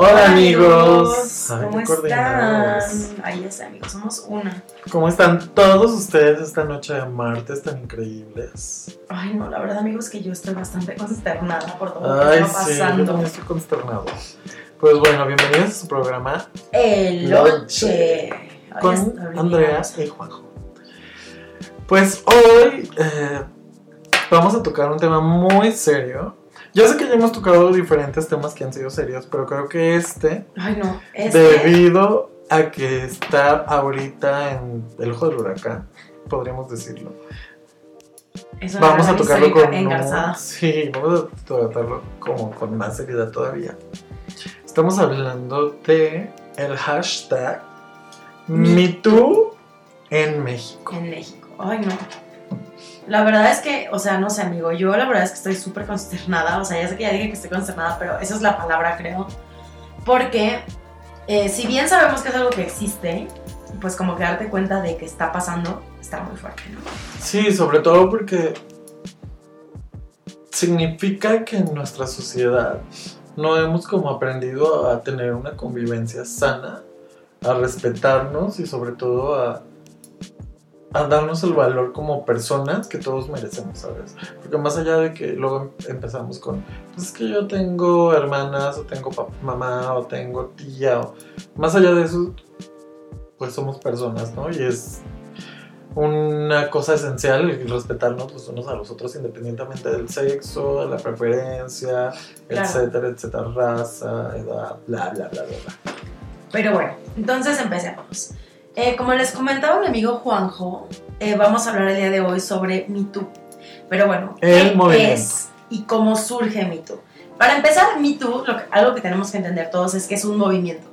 Hola amigos. Ay, ¿Cómo están? Ahí está, amigos, somos una. ¿Cómo están todos ustedes esta noche de martes tan increíbles? Ay, no, la verdad, amigos, que yo estoy bastante consternada por todo lo que Ay, está sí, yo pasando. también estoy consternado. Pues bueno, bienvenidos a su programa El Lonche. Ahí con. Andrea y Juanjo. Pues hoy eh, vamos a tocar un tema muy serio. Ya sé que ya hemos tocado diferentes temas que han sido serios, pero creo que este, Ay, no. Este, debido a que está ahorita en el ojo del huracán, podríamos decirlo. es una Vamos a tocarlo con un- sí, vamos a tratarlo como con más seriedad todavía. Estamos hablando de el hashtag MeToo en México. En México. Ay, no. La verdad es que, o sea, no sé, amigo, yo la verdad es que estoy súper consternada. O sea, ya sé que ya dije que estoy consternada, pero esa es la palabra, creo. Porque, eh, si bien sabemos que es algo que existe, pues como que darte cuenta de que está pasando, está muy fuerte, ¿no? Sí, sobre todo porque significa que en nuestra sociedad no hemos como aprendido a tener una convivencia sana, a respetarnos y sobre todo a, a darnos el valor como personas que todos merecemos, ¿sabes? Porque más allá de que luego em- empezamos con, pues es que yo tengo hermanas o tengo mamá o tengo tía, o más allá de eso, pues somos personas, ¿no? Y es una cosa esencial el respetarnos los unos a los otros independientemente del sexo, de la preferencia, Claro. etcétera, etcétera, raza, edad, bla, bla, bla, bla, bla. Pero bueno, entonces empecemos. Eh, como les comentaba mi amigo Juanjo, eh, vamos a hablar el día de hoy sobre Me Too. Pero bueno, El ¿qué movimiento. es y cómo surge Me Too? Para empezar, Me Too, lo que- algo que tenemos que entender todos es que es un movimiento.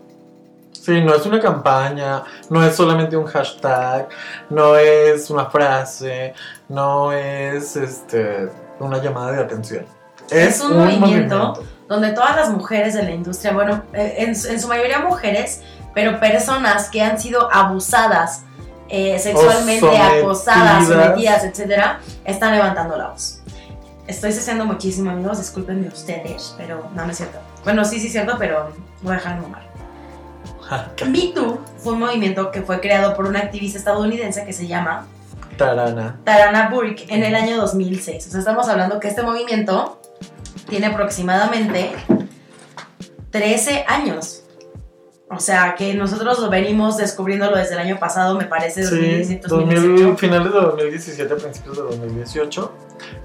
Sí, no es una campaña, no es solamente un hashtag, no es una frase, no es este, una llamada de atención. Es un movimiento donde todas las mujeres de la industria, bueno, eh, en, en su mayoría mujeres, pero personas que han sido abusadas eh, sexualmente, sometidas. acosadas, sometidas, etcétera, están levantando la voz. Estoy cesando muchísimo, amigos, discúlpenme ustedes, pero no, no es cierto. Bueno, sí, sí es cierto, pero voy a dejar de mamar. Me Too fue un movimiento que fue creado por una activista estadounidense que se llama Tarana. Tarana Burke en el año 2006. O sea, estamos hablando que este movimiento tiene aproximadamente 13 años. O sea, que nosotros lo venimos descubriéndolo desde el año pasado, me parece, Sí, 2017, 2000, 2018. finales de 2017, principios de 2018.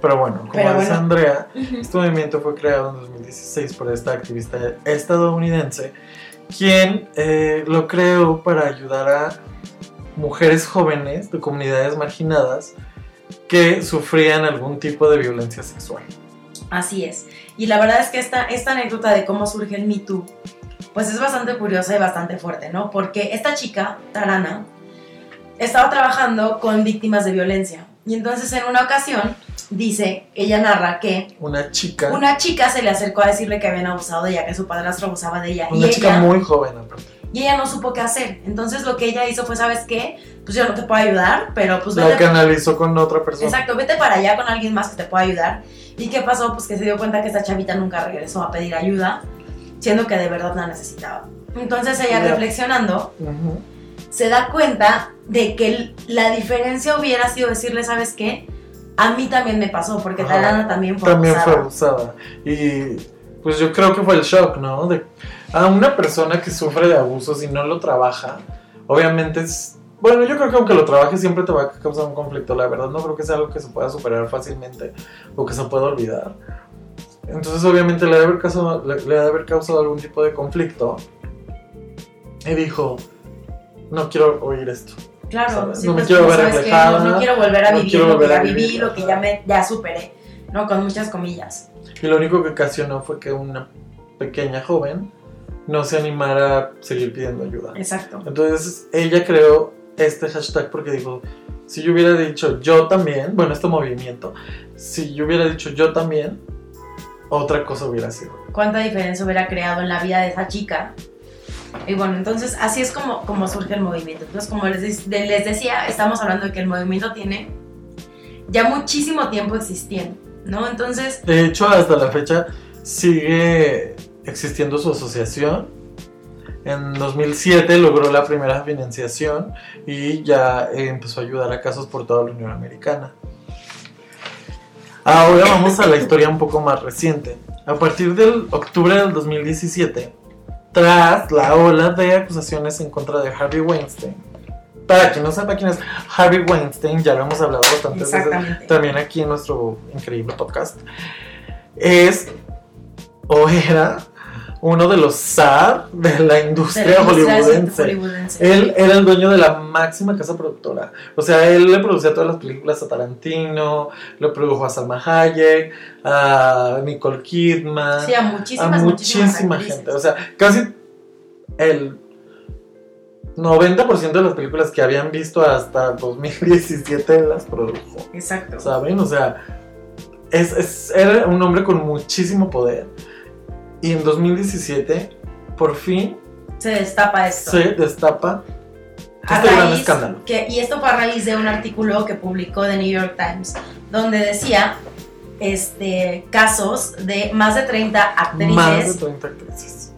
Pero bueno, como Pero dice bueno. Andrea, Ujú. Este movimiento fue creado en 2016 por esta activista estadounidense, quien eh, lo creó para ayudar a mujeres jóvenes de comunidades marginadas que sufrían algún tipo de violencia sexual. Así es. Y la verdad es que esta, esta anécdota de cómo surge el Me Too, pues es bastante curiosa y bastante fuerte, ¿no? Porque esta chica, Tarana, estaba trabajando con víctimas de violencia. Y entonces en una ocasión, dice, ella narra que Una chica, una, una chica se le acercó a decirle que habían abusado de ella, que su padrastro abusaba de ella. y, chica ella, muy joven aparte. y ella no supo qué hacer. Entonces lo que ella hizo fue, ¿sabes qué? Pues yo no te puedo ayudar, pero pues La canalizó con otra persona. Exacto, vete para allá con alguien más que te pueda ayudar. ¿Y qué pasó? Pues que se dio cuenta que esta chavita nunca regresó a pedir ayuda, siendo que de verdad la necesitaba. Entonces ella Ya. reflexionando, Ujú. se da cuenta de que la diferencia hubiera sido decirle, ¿sabes qué? A mí también me pasó, porque Ajá. Tarana también fue También fue abusada. abusada. Y pues yo creo que fue el shock, ¿no? De, a una persona que sufre de abusos y no lo trabaja, obviamente es... Bueno, yo creo que aunque lo trabajes siempre te va a causar un conflicto. La verdad no creo que sea algo que se pueda superar fácilmente o que se pueda olvidar. Entonces obviamente le ha de haber causado, le, le ha de haber causado algún tipo de conflicto. Y dijo, no quiero oír esto. Claro, sí, No me pues, quiero como ver reflejada, no, no quiero volver a no vivir lo que a vivir, lo que ya, me, ya superé, ¿no? Con muchas comillas. Y lo único que ocasionó fue que una pequeña joven no se animara a seguir pidiendo ayuda. Exacto. Entonces ella creó este hashtag porque dijo, si yo hubiera dicho yo también, bueno, este movimiento, si yo hubiera dicho yo también, otra cosa hubiera sido. cuánta diferencia hubiera creado en la vida de esa chica. Y bueno, entonces así es como, como surge el movimiento. Entonces, como les, de- les decía, estamos hablando de que el movimiento tiene ya muchísimo tiempo existiendo, ¿no? Entonces, De hecho, hasta la fecha sigue existiendo su asociación. En 2007 logró la primera financiación y ya empezó a ayudar a casos por toda la Unión Americana. Ahora vamos a la historia un poco más reciente. A partir del octubre del 2017, tras la ola de acusaciones en contra de Harvey Weinstein, para quien no sepa quién es Harvey Weinstein, ya lo hemos hablado bastante veces también aquí en nuestro increíble podcast, es o era uno de los zar de la De industria la industria hollywoodense. hollywoodense. Él era el dueño de la máxima casa productora. O sea, él le producía todas las películas a Tarantino, le produjo a Salma Hayek, a Nicole Kidman, Sí, a a muchísimas, muchísimas muchísima gente. O sea, casi el 90% de las películas que habían visto hasta 2017 las produjo. Exacto. ¿Saben? O sea, es, es- era un hombre con muchísimo poder. Y en 2017, por fin, Se destapa esto. se destapa este gran raíz escándalo. que- y esto fue a raíz de un artículo que publicó The New York Times, donde decía este, casos de más de 30 actrices Más de 30 actrices.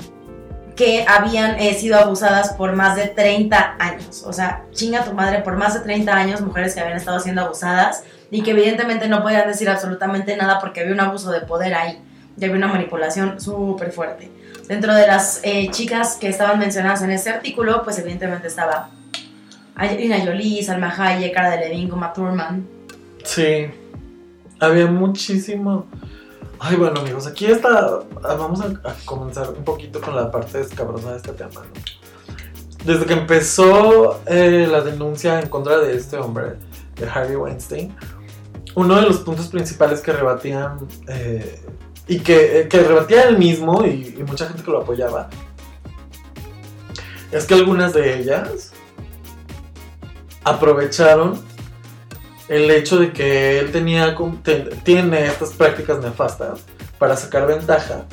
que habían eh, sido abusadas por más de 30 años. O sea, chinga tu madre, por más de 30 años, mujeres que habían estado siendo abusadas y que evidentemente no podían decir absolutamente nada porque había un abuso de poder ahí y había una manipulación súper fuerte. Dentro de las eh, chicas que estaban mencionadas en este artículo, pues evidentemente estaba Angelina Jolie, Salma Hayek, Cara de Levine, Uma Thurman. Sí. Había muchísimo. Ay, bueno, amigos, aquí está. Vamos a, a comenzar un poquito con la parte escabrosa de este tema. ¿no? Desde que empezó eh, la denuncia en contra de este hombre, de Harvey Weinstein, uno de los puntos principales que rebatían eh, y que, eh, que rebatía él mismo y, mucha gente que lo apoyaba es que algunas de ellas aprovecharon el hecho de que él tenía tiene estas prácticas nefastas para sacar ventaja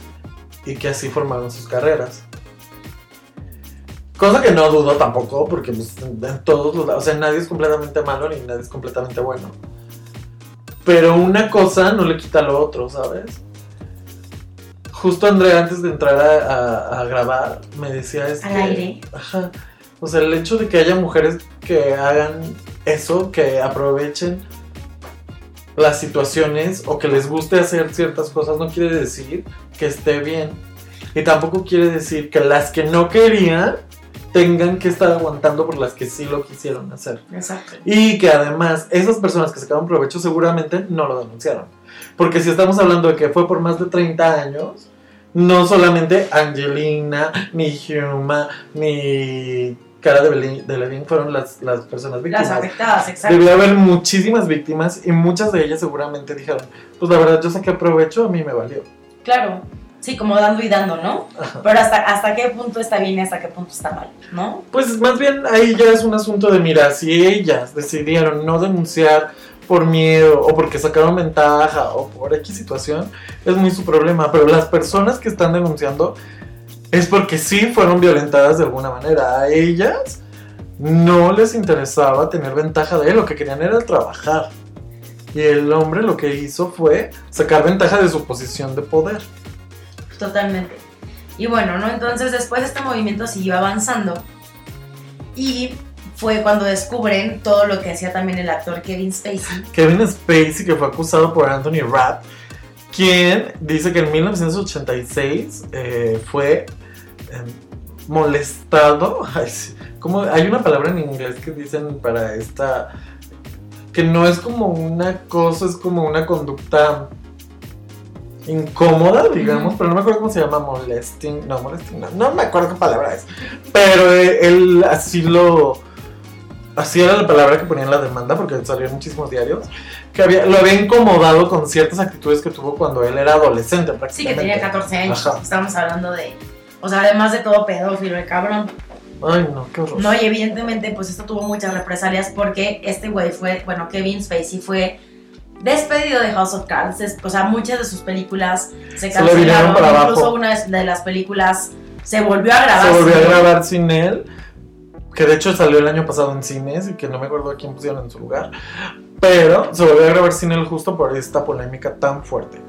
y que así formaron sus carreras. Cosa que no dudo tampoco, porque pues, en todos los lados, o sea, nadie es completamente malo ni nadie es completamente bueno. Pero una cosa no le quita lo otro, ¿sabes? Justo Andrea, antes de entrar a, a- a grabar, me decía es Al aire. Ajá. O sea, el hecho de que haya mujeres que hagan eso, que aprovechen las situaciones o que les guste hacer ciertas cosas, no quiere decir que esté bien. Y tampoco quiere decir que las que no querían tengan que estar aguantando por las que sí lo quisieron hacer. Exacto. Y que además esas personas que sacaron provecho seguramente no lo denunciaron. Porque si estamos hablando de que fue por más de 30 años, no solamente Angelina, ni Huma, ni Cara de, Beli- de fueron las, las personas Las víctimas. afectadas, exacto. Debió haber muchísimas víctimas y muchas de ellas seguramente dijeron, pues la verdad yo saqué provecho, a mí me valió. Claro. Sí, como dando y dando, ¿no? Ajá. Pero hasta, hasta qué punto está bien y hasta qué punto está mal, ¿no? Pues más bien ahí ya es un asunto de, mira, si ellas decidieron no denunciar por miedo o porque sacaron ventaja o por X situación, es muy su problema. Pero las personas que están denunciando es porque sí fueron violentadas de alguna manera. A ellas no les interesaba tener ventaja de él, lo que querían era trabajar. Y el hombre lo que hizo fue sacar ventaja de su posición de poder. Totalmente. Y bueno, ¿no? Entonces después este movimiento siguió avanzando y fue cuando descubren todo lo que hacía también el actor Kevin Spacey. Kevin Spacey, que fue acusado por Anthony Rapp, quien dice que en 1986 eh, fue eh, molestado. Como, hay una palabra en inglés que dicen para esta. que no es como una cosa, es como una conducta incómoda, digamos, pero no me acuerdo cómo se llama, molesting, no, molesting, no, no me acuerdo qué palabra es, pero eh, él así lo, así era la palabra que ponía en la demanda, porque salió en muchísimos diarios, que había, lo había incomodado con ciertas actitudes que tuvo cuando él era adolescente Sí, que prácticamente. tenía 14 años. Ajá. Estamos hablando de... O sea, además de todo pedófilo, el cabrón. Ay, no, qué horror. No, y evidentemente, pues esto tuvo muchas represalias porque este güey fue, bueno, Kevin Spacey fue despedido de House of Cards. O sea, muchas de sus películas se Se cancelaron. abajo. Incluso una de las películas se volvió a grabar. se volvió a grabar sin él, que de hecho salió el año pasado en cines y que no me acuerdo a quién pusieron en su lugar, pero se volvió a grabar sin él justo por esta polémica tan fuerte.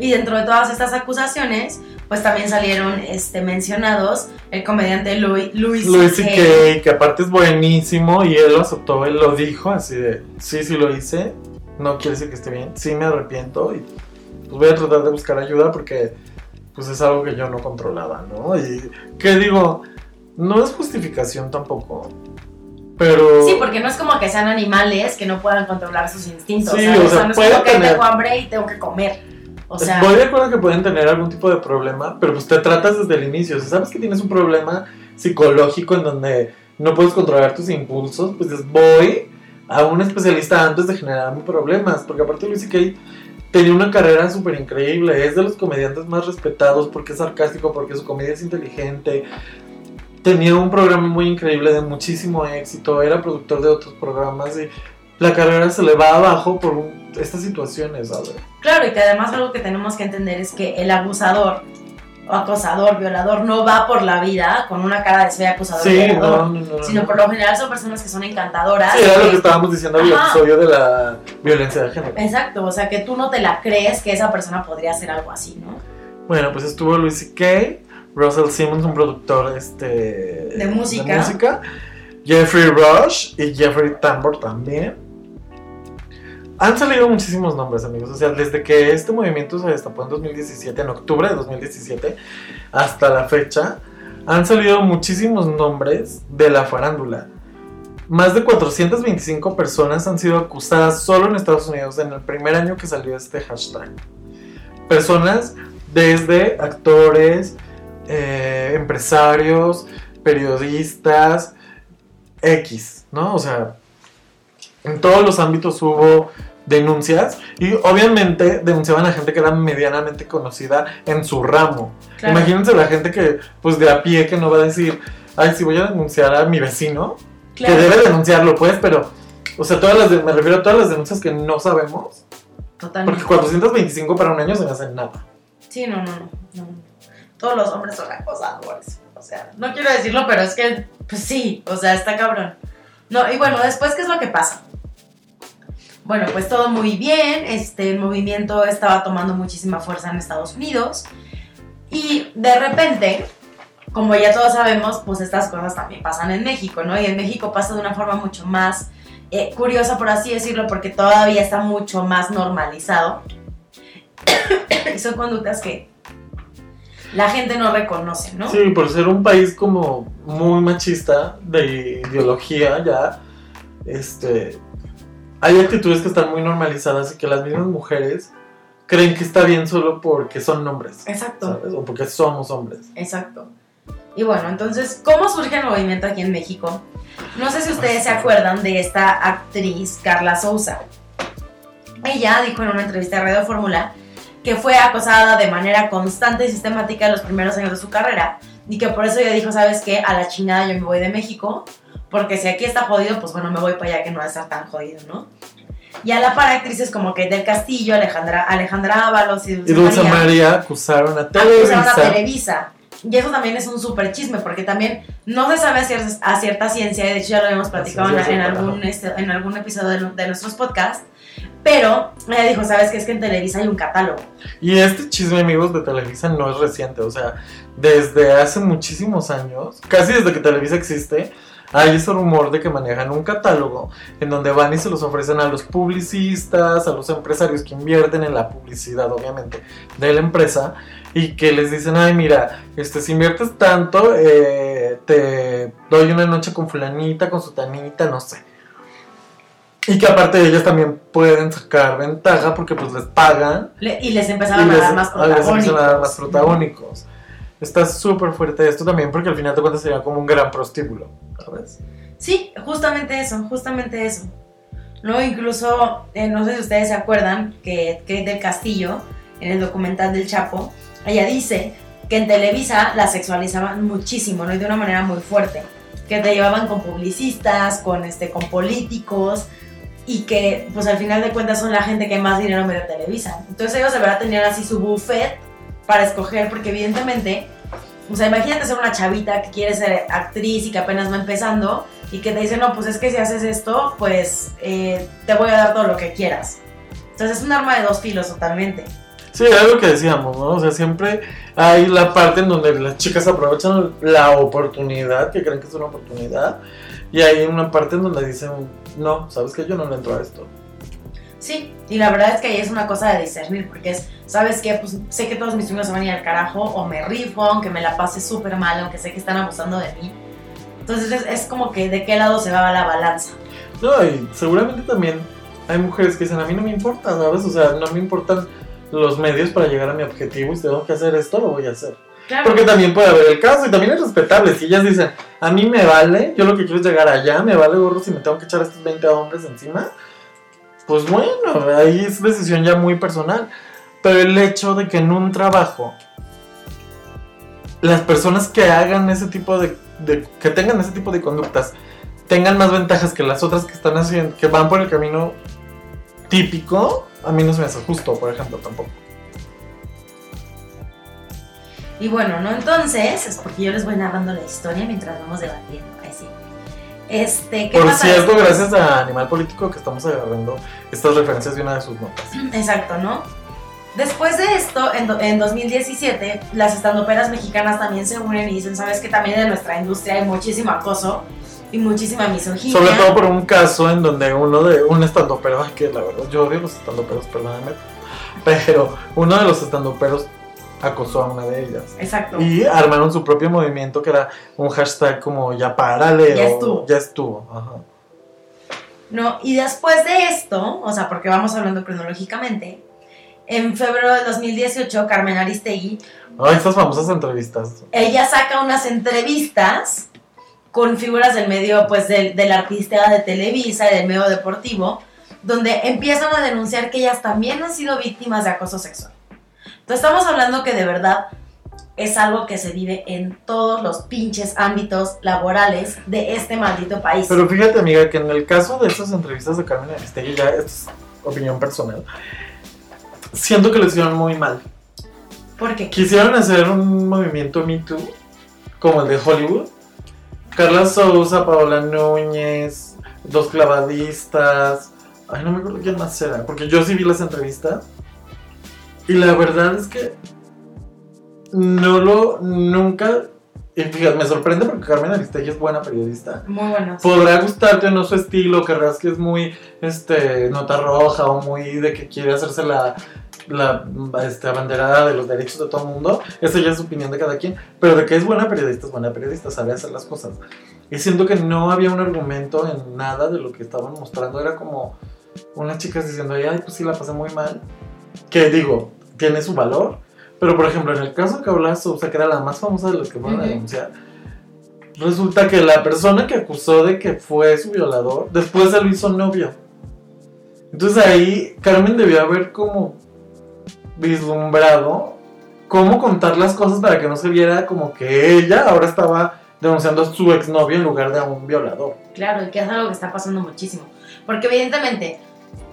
Y dentro de todas estas acusaciones, pues también salieron este, mencionados el comediante Louis, Louis, Louis C.K. C.K., que aparte es buenísimo y él lo aceptó, él lo dijo así de, sí, sí lo hice, no quiere decir que esté bien, sí me arrepiento y pues voy a tratar de buscar ayuda porque pues es algo que yo no controlaba, ¿no? Y que digo, no es justificación tampoco, pero... Sí, porque no es como que sean animales que no puedan controlar sus instintos. Sí, ¿sabes? o sea, no es como que tener- tengo hambre y tengo que comer. O sea, Estoy de acuerdo que pueden tener algún tipo de problema, pero pues te tratas desde el inicio. Si sabes que tienes un problema psicológico en donde no puedes controlar tus impulsos, pues dices, voy a un especialista antes de generarme problemas. Porque aparte Luis C.K. tenía una carrera súper increíble. Es de los comediantes más respetados porque es sarcástico, porque su comedia es inteligente. Tenía un programa muy increíble de muchísimo éxito. Era productor de otros programas y la carrera se le va abajo por un- estas situaciones, ¿sabes? claro, y que además algo que tenemos que entender es que el abusador o acosador, violador, no va por la vida con una cara de soy acusador, Sí, violador, no, no, no, no. sino por lo general son personas que son encantadoras. Sí, era lo que- estábamos diciendo en el episodio de la violencia de género. Exacto, o sea que tú no te la crees que esa persona podría hacer algo así, ¿no? Bueno, pues estuvo Luis C.K., Russell Simmons, un productor este, De música. música, Jeffrey Rush y Jeffrey Tambor también. Han salido muchísimos nombres, amigos. O sea, desde que este movimiento se destapó en 2017, en octubre de 2017, hasta la fecha, han salido muchísimos nombres de la farándula. Más de 425 personas han sido acusadas solo en Estados Unidos en el primer año que salió este hashtag. Personas desde actores, eh, empresarios, periodistas, X, ¿no? O sea, en todos los ámbitos hubo denuncias y obviamente denunciaban a gente que era medianamente conocida en su ramo. Claro. Imagínense la gente que, pues de a pie, que no va a decir, ay, si voy a denunciar a mi vecino, Claro. que debe denunciarlo, pues, pero, o sea, todas las de- me refiero a todas las denuncias que no sabemos, Totalmente. porque 425 para un año se me hace nada. Sí, no, no, no, no. Todos los hombres son acosadores. O sea, no quiero decirlo, pero es que, pues sí, o sea, está cabrón. No, y bueno, después, ¿qué es lo que pasa? Bueno, pues todo muy bien, este, el movimiento estaba tomando muchísima fuerza en Estados Unidos y de repente, como ya todos sabemos, pues estas cosas también pasan en México, ¿no? Y en México pasa de una forma mucho más eh, curiosa, por así decirlo, porque todavía está mucho más normalizado. y son conductas que la gente no reconoce, ¿no? Sí, por ser un país como muy machista de ideología ya, este, hay actitudes que están muy normalizadas y que las mismas mujeres creen que está bien solo porque son hombres, Exacto. ¿sabes? O porque somos hombres. Exacto. Y bueno, entonces, ¿cómo surge el movimiento aquí en México? No sé si ustedes se acuerdan de esta actriz Carla Souza. Ella dijo en una entrevista de Radio Fórmula que fue acosada de manera constante y sistemática en los primeros años de su carrera y que por eso ella dijo, ¿sabes qué? A la chingada yo me voy de México porque si aquí está jodido, pues bueno, me voy para allá que no va a estar tan jodido, ¿no? Y a la par actrices como Kate del Castillo, Alejandra, Alejandra Ábalos y Dulce, Y Dulce María María acusaron a acusaron a Televisa. Televisa. Y eso también es un súper chisme, porque también no se sabe a cierta, a cierta ciencia, y de hecho ya lo habíamos platicado en, en algún, este, en algún episodio de, de nuestros podcasts, pero ella dijo, ¿sabes qué? Es que en Televisa hay un catálogo. Y este chisme, amigos, de Televisa no es reciente, o sea, desde hace muchísimos años, casi desde que Televisa existe, hay ese rumor de que manejan un catálogo en donde van y se los ofrecen a los publicistas, a los empresarios que invierten en la publicidad, obviamente, de la empresa, y que les dicen, ay, mira, este, si inviertes tanto, eh, te doy una noche con fulanita, con sutanita, no sé. Y que aparte ellas también pueden sacar ventaja porque pues les pagan Le- y les empezaron y a les- dar más ah, les protagónicos. a dar más protagónicos. Está súper fuerte esto también porque al final de cuentas sería como un gran prostíbulo, ¿sabes? Sí, justamente eso, justamente eso. ¿No? Incluso, eh, no sé si ustedes se acuerdan que Kate del Castillo, en el documental del Chapo, ella dice que en Televisa la sexualizaban muchísimo, ¿no? Y de una manera muy fuerte. Que te llevaban con publicistas, con, este, con políticos, y que, pues al final de cuentas, son la gente que más dinero me da Televisa. Entonces ellos de verdad tenían así su buffet para escoger, porque evidentemente, o sea, imagínate ser una chavita que quiere ser actriz y que apenas va empezando y que te dice, no, pues es que si haces esto, pues eh, te voy a dar todo lo que quieras. Entonces es un arma de dos filos totalmente. Sí, lo que decíamos, ¿no? O sea, siempre hay la parte en donde las chicas aprovechan la oportunidad, que creen que es una oportunidad, y hay una parte en donde dicen, no, ¿sabes qué? Yo no le entro a esto. Sí, y la verdad es que ahí es una cosa de discernir, porque es, ¿sabes qué? Pues sé que todos mis sueños se van a ir al carajo, o me rifo, aunque me la pase súper mal, aunque sé que están abusando de mí. Entonces es, es como que de qué lado se va la balanza. No, y seguramente también hay mujeres que dicen, a mí no me importa, ¿sabes? O sea, no me importan los medios para llegar a mi objetivo y si tengo que hacer esto, lo voy a hacer. Porque también puede haber el caso y también es respetable. Si ellas dicen, a mí me vale, yo lo que quiero es llegar allá, me vale gorro si me tengo que echar a estos 20 hombres encima, pues bueno, ahí es decisión ya muy personal. Pero el hecho de que en un trabajo las personas que hagan ese tipo de- que tengan ese tipo de conductas tengan más ventajas que las otras que están haciendo, que van por el camino típico, a mí no se me hace justo, por ejemplo, tampoco. Y bueno, ¿no? Entonces, es porque yo les voy narrando la historia mientras vamos debatiendo. Ahí sí. Este, ¿qué Por pasa cierto, después? gracias a Animal Político que estamos agarrando estas referencias de una de sus notas. Exacto, ¿no? Después de esto, en, do- en 2017, las estandoperas mexicanas también se unen y dicen, ¿sabes que También en nuestra industria hay muchísimo acoso y muchísima misoginia. Sobre todo por un caso en donde uno de un estandopero, que la verdad, yo odio los estandoperos, perdóname, pero uno de los estandoperos acosó a una de ellas. Exacto. Y armaron su propio movimiento que era un hashtag como ya párale Ya o estuvo. ya estuvo. Ajá. No, y después de esto, o sea, porque vamos hablando cronológicamente, en febrero de 2018, Carmen Aristegui, Ay, estas famosas entrevistas. ella saca unas entrevistas con figuras del medio, pues, del, del artista de Televisa y del medio deportivo, donde empiezan a denunciar que ellas también han sido víctimas de acoso sexual. Entonces estamos hablando que de verdad es algo que se vive en todos los pinches ámbitos laborales de este maldito país. Pero fíjate, amiga, que en el caso de estas entrevistas de Carmen Aristegui, ya es opinión personal, siento que lo hicieron muy mal. Porque Quisieron hacer un movimiento Me Too, como el de Hollywood. Carla Souza, Paola Núñez, dos clavadistas. Ay, no me acuerdo quién más era, porque yo sí vi las entrevistas. Y la verdad es que no lo, nunca. Y fíjate, me sorprende porque Carmen Aristegui es buena periodista. muy buenos. Podrá gustarte o no su estilo, querrás que es muy este, nota roja o muy de que quiere hacerse la, la este, abanderada de los derechos de todo el mundo. Esa ya es opinión de cada quien. Pero de que es buena periodista, es buena periodista, sabe hacer las cosas. Y siento que no había un argumento en nada de lo que estaban mostrando. Era como unas chicas diciendo, ay, pues sí, la pasé muy mal. Que digo, tiene su valor. Pero por ejemplo, en el caso que hablas, o sea, que era la más famosa de las que fueron a Ujú. denunciar. Resulta que la persona que acusó de que fue su violador, después se lo hizo novio. Entonces ahí Carmen debió haber como vislumbrado cómo contar las cosas para que no se viera como que ella ahora estaba denunciando a su exnovio en lugar de a un violador. Claro, y que es algo que está pasando muchísimo. Porque evidentemente,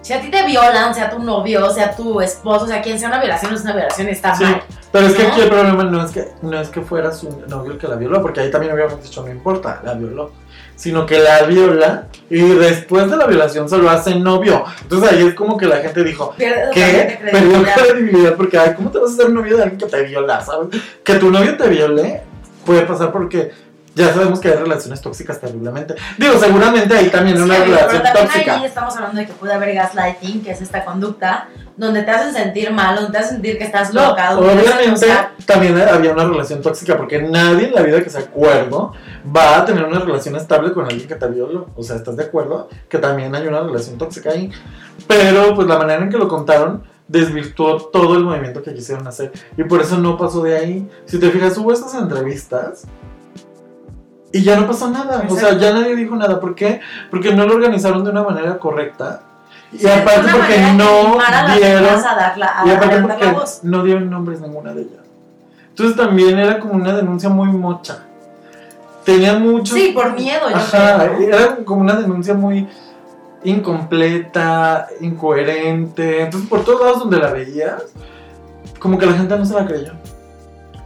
si a ti te violan, sea tu novio, sea tu esposo, sea quien sea una violación, es una violación, está Sí, mal. pero es que aquí el problema no es que no es que fuera su novio el que la violó, porque ahí también habíamos dicho no importa, la violó, sino que la viola y después de la violación se lo hace novio. Entonces ahí es como que la gente dijo, Pierde ¿Qué? Perdió credibilidad porque, ay, ¿cómo te vas a hacer novio de alguien que te viola, sabes? Que tu novio te viole puede pasar porque ya sabemos que hay relaciones tóxicas terriblemente. Digo, seguramente ahí también Sí, una amigo, relación pero también tóxica. ahí estamos hablando de que puede haber gaslighting, que es esta conducta donde te hacen sentir mal, donde te hacen sentir que estás No, loca, obviamente también había una relación tóxica porque nadie en la vida que se acuerdo va a tener una relación estable con alguien que te violó. O sea, ¿estás de acuerdo? Que también hay una relación tóxica ahí. Pero pues la manera en que lo contaron desvirtuó todo el movimiento que quisieron hacer. Y por eso no pasó de ahí. Si te fijas, hubo estas entrevistas y ya no pasó nada. O sea, ya nadie dijo nada. ¿Por qué? Porque no lo organizaron de una manera correcta. Y sí, aparte porque no dieron demás a dar la, a, y aparte porque no dieron nombres ninguna de ellas. Entonces también era como una denuncia muy mocha. Tenía mucho. Sí, por miedo, yo Ajá, creo. era como una denuncia muy incompleta, incoherente. Entonces por todos lados donde la veías, como que la gente no se la creyó.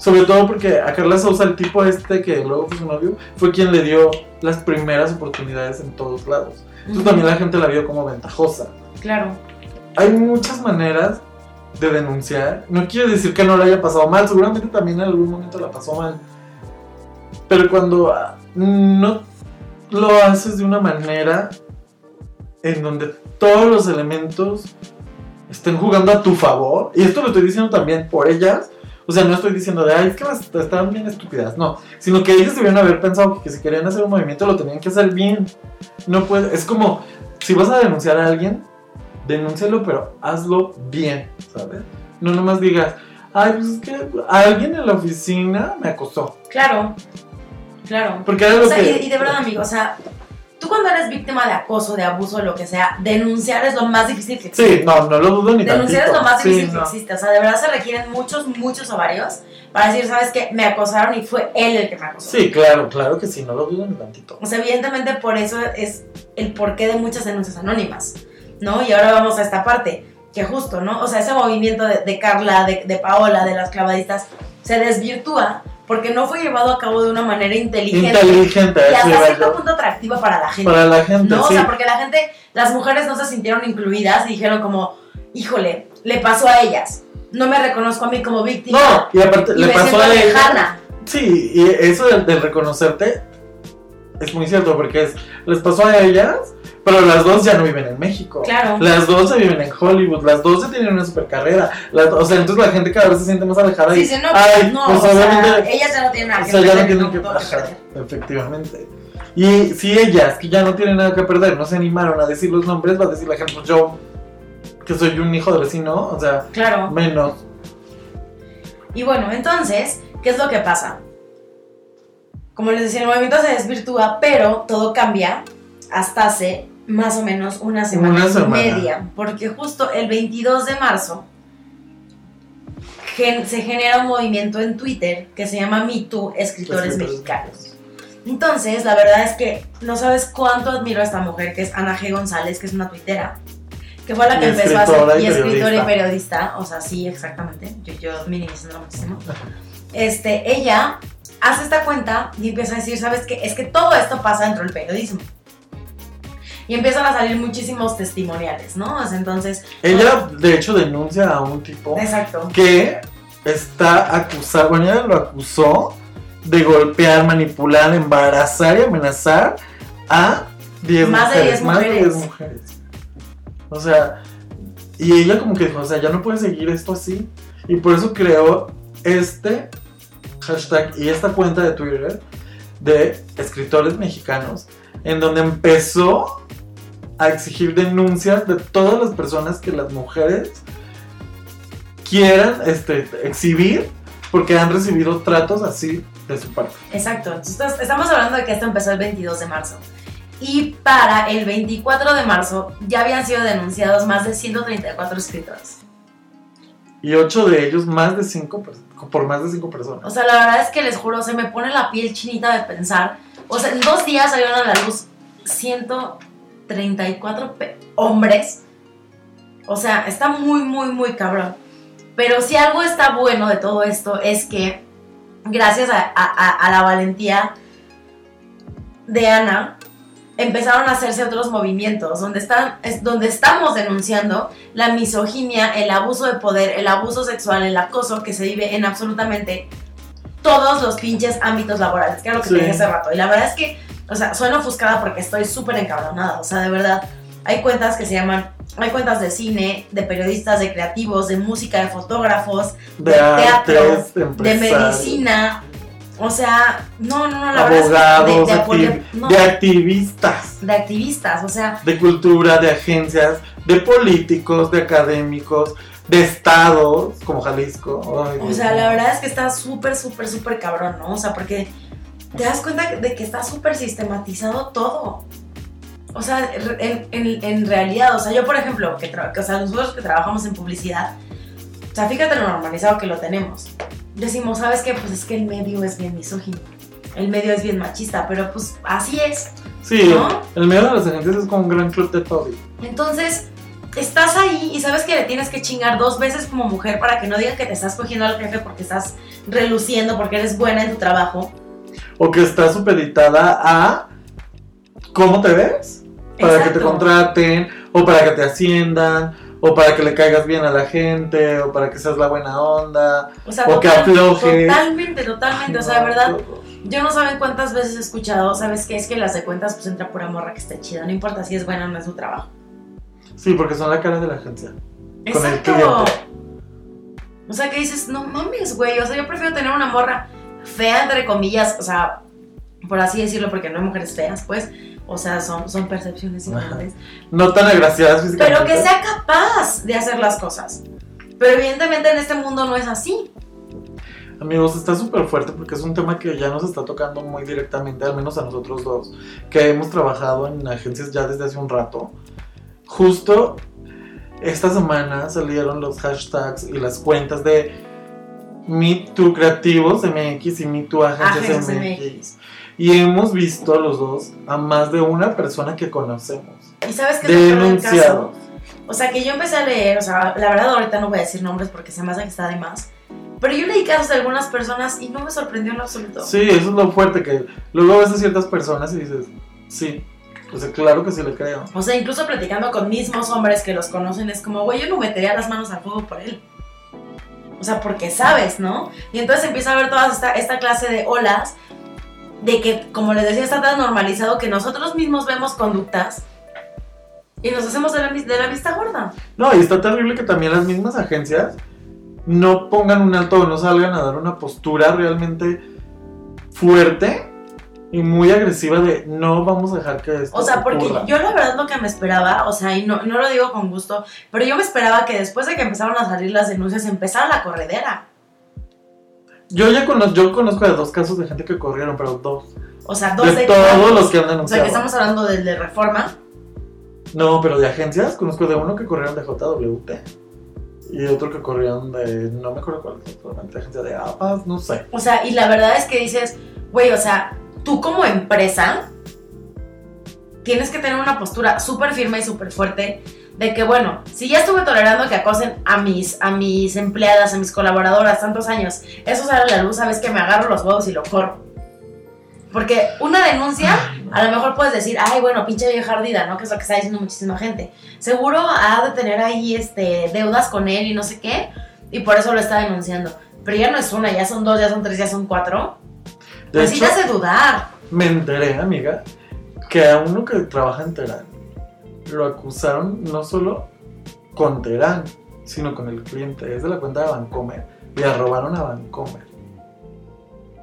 Sobre todo porque a Carla Sousa, el tipo este que luego fue su novio, fue quien le dio las primeras oportunidades en todos lados. Entonces también la gente la vio como ventajosa Claro. hay muchas maneras de denunciar, no quiere decir que no le haya pasado mal, seguramente también en algún momento la pasó mal. Pero cuando ah, no lo haces de una manera en donde todos los elementos estén jugando a tu favor, y esto lo estoy diciendo también por ellas, o sea, no estoy diciendo de, ay, es que estaban bien estúpidas, no, sino que ellas debieron haber pensado que, que si querían hacer un movimiento lo tenían que hacer bien. No puede, es como, si vas a denunciar a alguien, denúncialo, pero hazlo bien, ¿sabes? No nomás digas, ay, pues es que alguien en la oficina me acosó. Claro, claro. Porque era O lo sea, que... y, y de verdad, amigo, o sea, tú cuando eres víctima de acoso, de abuso, lo que sea, denunciar es lo más difícil que existe. Sí, no, no lo dudo ni Denunciar es tantito. lo más Sí, difícil no. que existe. O sea, de verdad se requieren muchos, muchos ovarios para decir, ¿sabes qué? Me acosaron y fue él el que me acosó. Sí, claro, claro que sí, no lo dudo ni tantito. O sea, evidentemente por eso es el porqué de muchas denuncias anónimas, ¿no? Y ahora vamos a esta parte, que justo, ¿no? O sea, ese movimiento de, de Carla, de, de Paola, de las clavadistas, se desvirtúa porque no fue llevado a cabo de una manera inteligente Inteligente, y hasta cierto punto atractiva para la gente. Para la gente, ¿no? sí. O sea, porque la gente, las mujeres no se sintieron incluidas y dijeron como, híjole, le pasó a ellas. No me reconozco a mí como víctima. No, y aparte, y le me pasó a ella. lejana. Sí, y eso de, de reconocerte es muy cierto, porque es, les pasó a ellas, pero las dos ya no viven en México. Claro. Las dos se viven en Hollywood, las dos se tienen una super carrera. o sea, entonces la gente cada vez se siente más alejada. Sí, y, sí, no, ay, no, pues o sea, ellas ya no tienen nada o que sea, ya no perder, tienen que. perder. efectivamente. Y si ellas, que ya no tienen nada que perder, no se animaron a decir los nombres, va a decir la gente, yo, que soy un hijo de vecino, o sea, Claro. menos. Y bueno, entonces, ¿qué es lo que pasa? Como les decía, el movimiento se desvirtúa, pero todo cambia hasta hace más o menos una semana, Una y media. Porque justo el 22 de marzo gen- se genera un movimiento en Twitter que se llama Me Too Escritores Mexicanos. Entonces, la verdad es que no sabes cuánto admiro a esta mujer, que es Ana G. González, que es una tuitera, que fue la que Y empezó a hacer, y y escritora y periodista. o sea, sí, exactamente, yo, yo minimizándola muchísimo. Este, ella hace esta cuenta y empieza a decir, ¿sabes qué? Es que todo esto pasa dentro del periodismo. Y empiezan a salir muchísimos testimoniales, ¿no? Entonces, Ella, de hecho, denuncia a un tipo exacto. que está acusado, bueno, ella lo acusó de golpear, manipular, embarazar y amenazar a 10 Más de mujeres. 10 Más de 10 mujeres. mujeres. O sea, y ella como que dijo, o sea, ya no puede seguir esto así. Y por eso creó este hashtag y esta cuenta de Twitter de escritores mexicanos, en donde empezó a exigir denuncias de todas las personas que las mujeres quieran este, exhibir porque han recibido tratos así de su parte. Exacto. Entonces, estamos hablando de que esto empezó el 22 de marzo. Y para el 24 de marzo ya habían sido denunciados más de 134 escritores. Y 8 de ellos más de 5 por más de 5 personas. O sea, la verdad es que les juro, se me pone la piel chinita de pensar. O sea, en dos días salieron a la luz ciento 34 hombres. O sea, está muy, muy, muy cabrón. Pero si algo está bueno de todo esto es que gracias a, la valentía de Ana, empezaron a hacerse otros movimientos donde, están, es donde estamos denunciando la misoginia, el abuso de poder, el abuso sexual, el acoso que se vive en absolutamente todos los pinches ámbitos laborales, que era lo que sí. te dije hace rato. Y la verdad es que o sea, sueno ofuscada porque estoy súper encabronada. O sea, de verdad, hay cuentas que se llaman, hay cuentas de cine, de periodistas, de creativos, de música, de fotógrafos, De, de teatro, artes, de medicina. O sea, no, no, no, la verdad es que de, de, de, no, activistas, de activistas, o sea, de cultura, de agencias, de políticos, de académicos, de estados como Jalisco. Ay, O sea, la verdad es que está súper, súper, súper cabrón, ¿no? O sea, porque te das cuenta de que está súper sistematizado todo. O sea, en, en- en realidad, o sea, yo por ejemplo, que, que, o sea, nosotros que trabajamos en publicidad, o sea, fíjate lo normalizado que lo tenemos. Decimos, ¿sabes qué? Pues es que el medio es bien misógino. El medio es bien machista, pero pues así es. Sí, ¿no? el medio de las agencias es como un gran club de Toby. Entonces, estás ahí y sabes que le tienes que chingar dos veces como mujer para que no digan que te estás cogiendo al jefe porque estás reluciendo, porque eres buena en tu trabajo. O que está supeditada a cómo te ves para que te Exacto. contraten o para que te asciendan o para que le caigas bien a la gente, o para que seas la buena onda, O sea, o que aflojes. totalmente, totalmente. O sea, de verdad, yo no saben cuántas veces he escuchado, ¿sabes qué? Es que las de cuentas pues entra pura morra que esté chida. No importa si es buena o no es su trabajo. Sí, porque son la cara de la agencia. Con el Exacto. cliente. O sea, que dices, no mames, güey. O sea, yo prefiero tener una morra fea, entre comillas. O sea, por así decirlo, porque no hay mujeres feas, pues. O sea, son, son percepciones diferentes. No tan agraciadas físicamente. Pero que sea capaz de hacer las cosas. Pero evidentemente en este mundo no es así. Amigos, está súper fuerte porque es un tema que ya nos está tocando muy directamente, al menos a nosotros dos, que hemos trabajado en agencias ya desde hace un rato. Justo esta semana salieron los hashtags y las cuentas de MeToo Creativos MX y MeToo Agencias Agencias MX. Y hemos visto a los dos a más de una persona que conocemos. Y sabes qué. Denunciados. O sea, que yo empecé a leer, o sea, la verdad ahorita no voy a decir nombres porque se me hace que está de más. Pero yo leí casos de algunas personas y no me sorprendió en absoluto. Sí, eso es lo fuerte, que luego ves a ciertas personas y dices, sí, o sea, claro que sí le creo. O sea, incluso platicando con mismos hombres que los conocen, es como, güey, yo no metería las manos al fuego por él. O sea, porque sabes, ¿no? Y entonces empieza a haber toda esta, esta clase de olas de que, como les decía, está tan normalizado que nosotros mismos vemos conductas y nos hacemos de la, de la vista gorda. No, y está terrible que también las mismas agencias no pongan un alto o no salgan a dar una postura realmente fuerte y muy agresiva de no vamos a dejar que esto O sea, porque ocurra". yo la verdad lo que me esperaba, o sea, y no, no lo digo con gusto, pero yo me esperaba que después de que empezaron a salir las denuncias empezara la corredera. Yo ya conozco, yo conozco de dos casos de gente que corrieron, pero dos. O sea, dos De de todos los que han O sea, denunciado. que estamos hablando del de reforma. No, pero de agencias, conozco de uno que corrieron de JWT y otro que corrieron de, no me acuerdo cuál es, probablemente agencia de APAS, no sé. O sea, y la verdad es que dices, güey, o sea, tú como empresa tienes que tener una postura súper firme y súper fuerte de que, bueno, si ya estuve tolerando que acosen a mis, a mis empleadas, a mis colaboradoras tantos años, eso sale a la luz, sabes que me agarro los huevos y lo corro. Porque una denuncia, a lo mejor puedes decir, ay, bueno, pinche vieja ardida, ¿no? Que es lo que está diciendo muchísima gente. Seguro ha de tener ahí este, deudas con él y no sé qué, y por eso lo está denunciando. Pero ya no es una, ya son dos, ya son tres, ya son cuatro. De Pues hecho, te hace dudar. me enteré, amiga, que a uno que trabaja en Terán lo acusaron no solo con Terán, sino con el cliente. Es de la cuenta de Vancomer. Le robaron a Vancomer.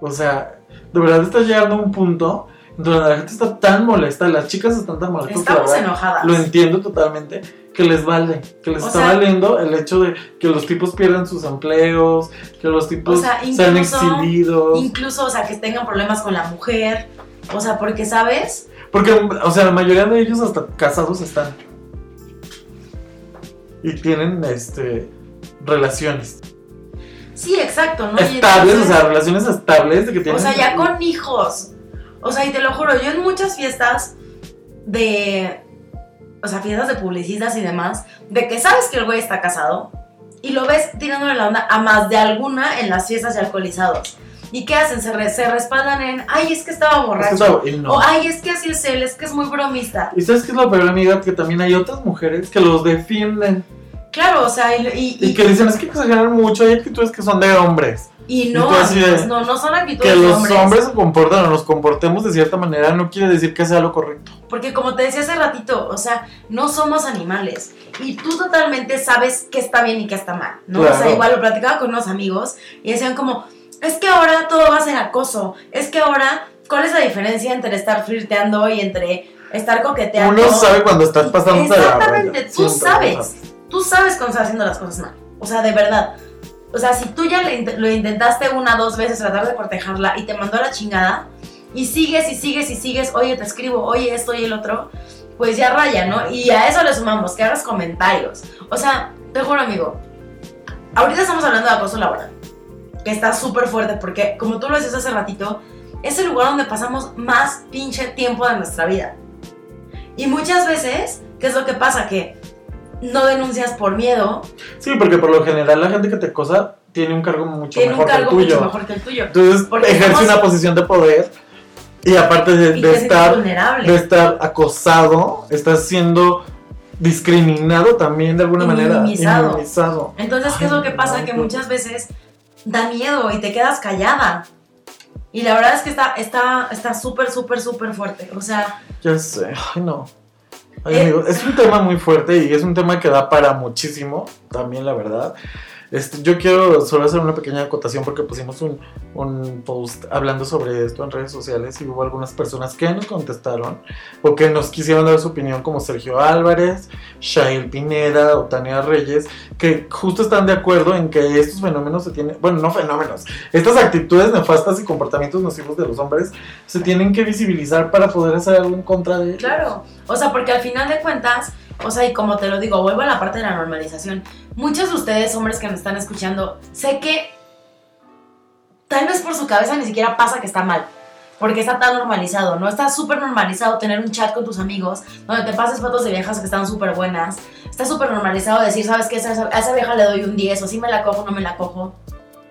O sea, de verdad está llegando a un punto donde la gente está tan molesta, las chicas están tan molestas. Estamos enojadas. Lo entiendo totalmente, que les vale, que les O está sea- valiendo el hecho de que los tipos pierdan sus empleos, que los tipos O sea, sean incluso- exhibidos. Incluso, o sea, que tengan problemas con la mujer. O sea, porque, ¿sabes? Porque, o sea, la mayoría de ellos hasta casados están. Y tienen, este, relaciones. Sí, exacto, ¿no? Estables, entonces- o sea, relaciones estables de que tienen... O sea, ya con hijos. O sea, y te lo juro, yo en muchas fiestas de. O sea, fiestas de publicistas y demás, de que sabes que el güey está casado y lo ves tirándole la onda a más de alguna en las fiestas de alcoholizados. ¿Y qué hacen? Se, re- se respaldan en, ay, es que estaba Es que borracho. y no. O, ay, es que así es él, es que es muy bromista. Y sabes qué es lo peor, amiga, que también hay otras mujeres que los defienden Claro, o sea, y, y, y que dicen, es que exageran mucho, hay actitudes que son de hombres. Y no, amigos, no, no son actitudes Que de los hombres. hombres se comportan o nos comportemos de cierta manera no quiere decir que sea lo correcto. Porque como te decía hace ratito, o sea, no somos animales. Y tú totalmente sabes qué está bien y qué está mal, ¿no? O sea, Claro. igual lo platicaba con unos amigos y decían como, es que ahora todo va a ser acoso. Es que ahora, ¿cuál es la diferencia entre estar flirteando y entre estar coqueteando? Uno sabe cuando estás pasando Exactamente, tú sabes. Tú sabes cuando estás haciendo las cosas mal. O sea, de verdad. O sea, si tú ya lo intentaste una, dos veces tratar de cortejarla y te mandó a la chingada, y sigues y sigues y sigues, oye, te escribo, oye, esto y el otro, pues ya raya, ¿no? Y a eso le sumamos, que hagas comentarios. O sea, te juro, amigo, ahorita estamos hablando de acoso laboral, que está súper fuerte, porque como tú lo decías hace ratito, es el lugar donde pasamos más pinche tiempo de nuestra vida. Y muchas veces, ¿qué es lo que pasa? Que no denuncias por miedo, Sí, porque por lo general la gente que te acosa tiene un cargo mucho tiene un mejor que el tuyo. mucho mejor que el tuyo. Entonces Porque ejerce una posición de poder y aparte de, Y de estar vulnerable. de estar acosado, estás siendo discriminado también de alguna manera. minimizado. Entonces, ¿qué es lo que pasa? no, Que muchas veces da miedo y te quedas callada. Y la verdad es que está está está súper, súper, súper fuerte. O sea, Ya sé, ay no. Ay, Eh. amigo, es un tema muy fuerte y es un tema que da para muchísimo, también la verdad. Este, yo quiero solo hacer una pequeña acotación porque pusimos un, un post hablando sobre esto en redes sociales y hubo algunas personas que nos contestaron o que nos quisieron dar su opinión como Sergio Álvarez, Shail Pineda o Tania Reyes, que justo están de acuerdo en que estos fenómenos se tienen, bueno, no fenómenos, estas actitudes nefastas y comportamientos nocivos de los hombres se tienen que visibilizar para poder hacer algo en contra de ellos. claro. O sea, porque al final de cuentas, o sea, y como te lo digo, vuelvo a la parte de la normalización. Muchos de ustedes, hombres que nos están escuchando, sé que tal vez por su cabeza ni siquiera pasa que está mal. Porque está tan normalizado, ¿no? Está súper normalizado tener un chat con tus amigos donde te pases fotos de viejas que están súper buenas. Está súper normalizado decir, ¿sabes qué? A esa, a esa vieja le doy un 10 o si me la cojo no me la cojo.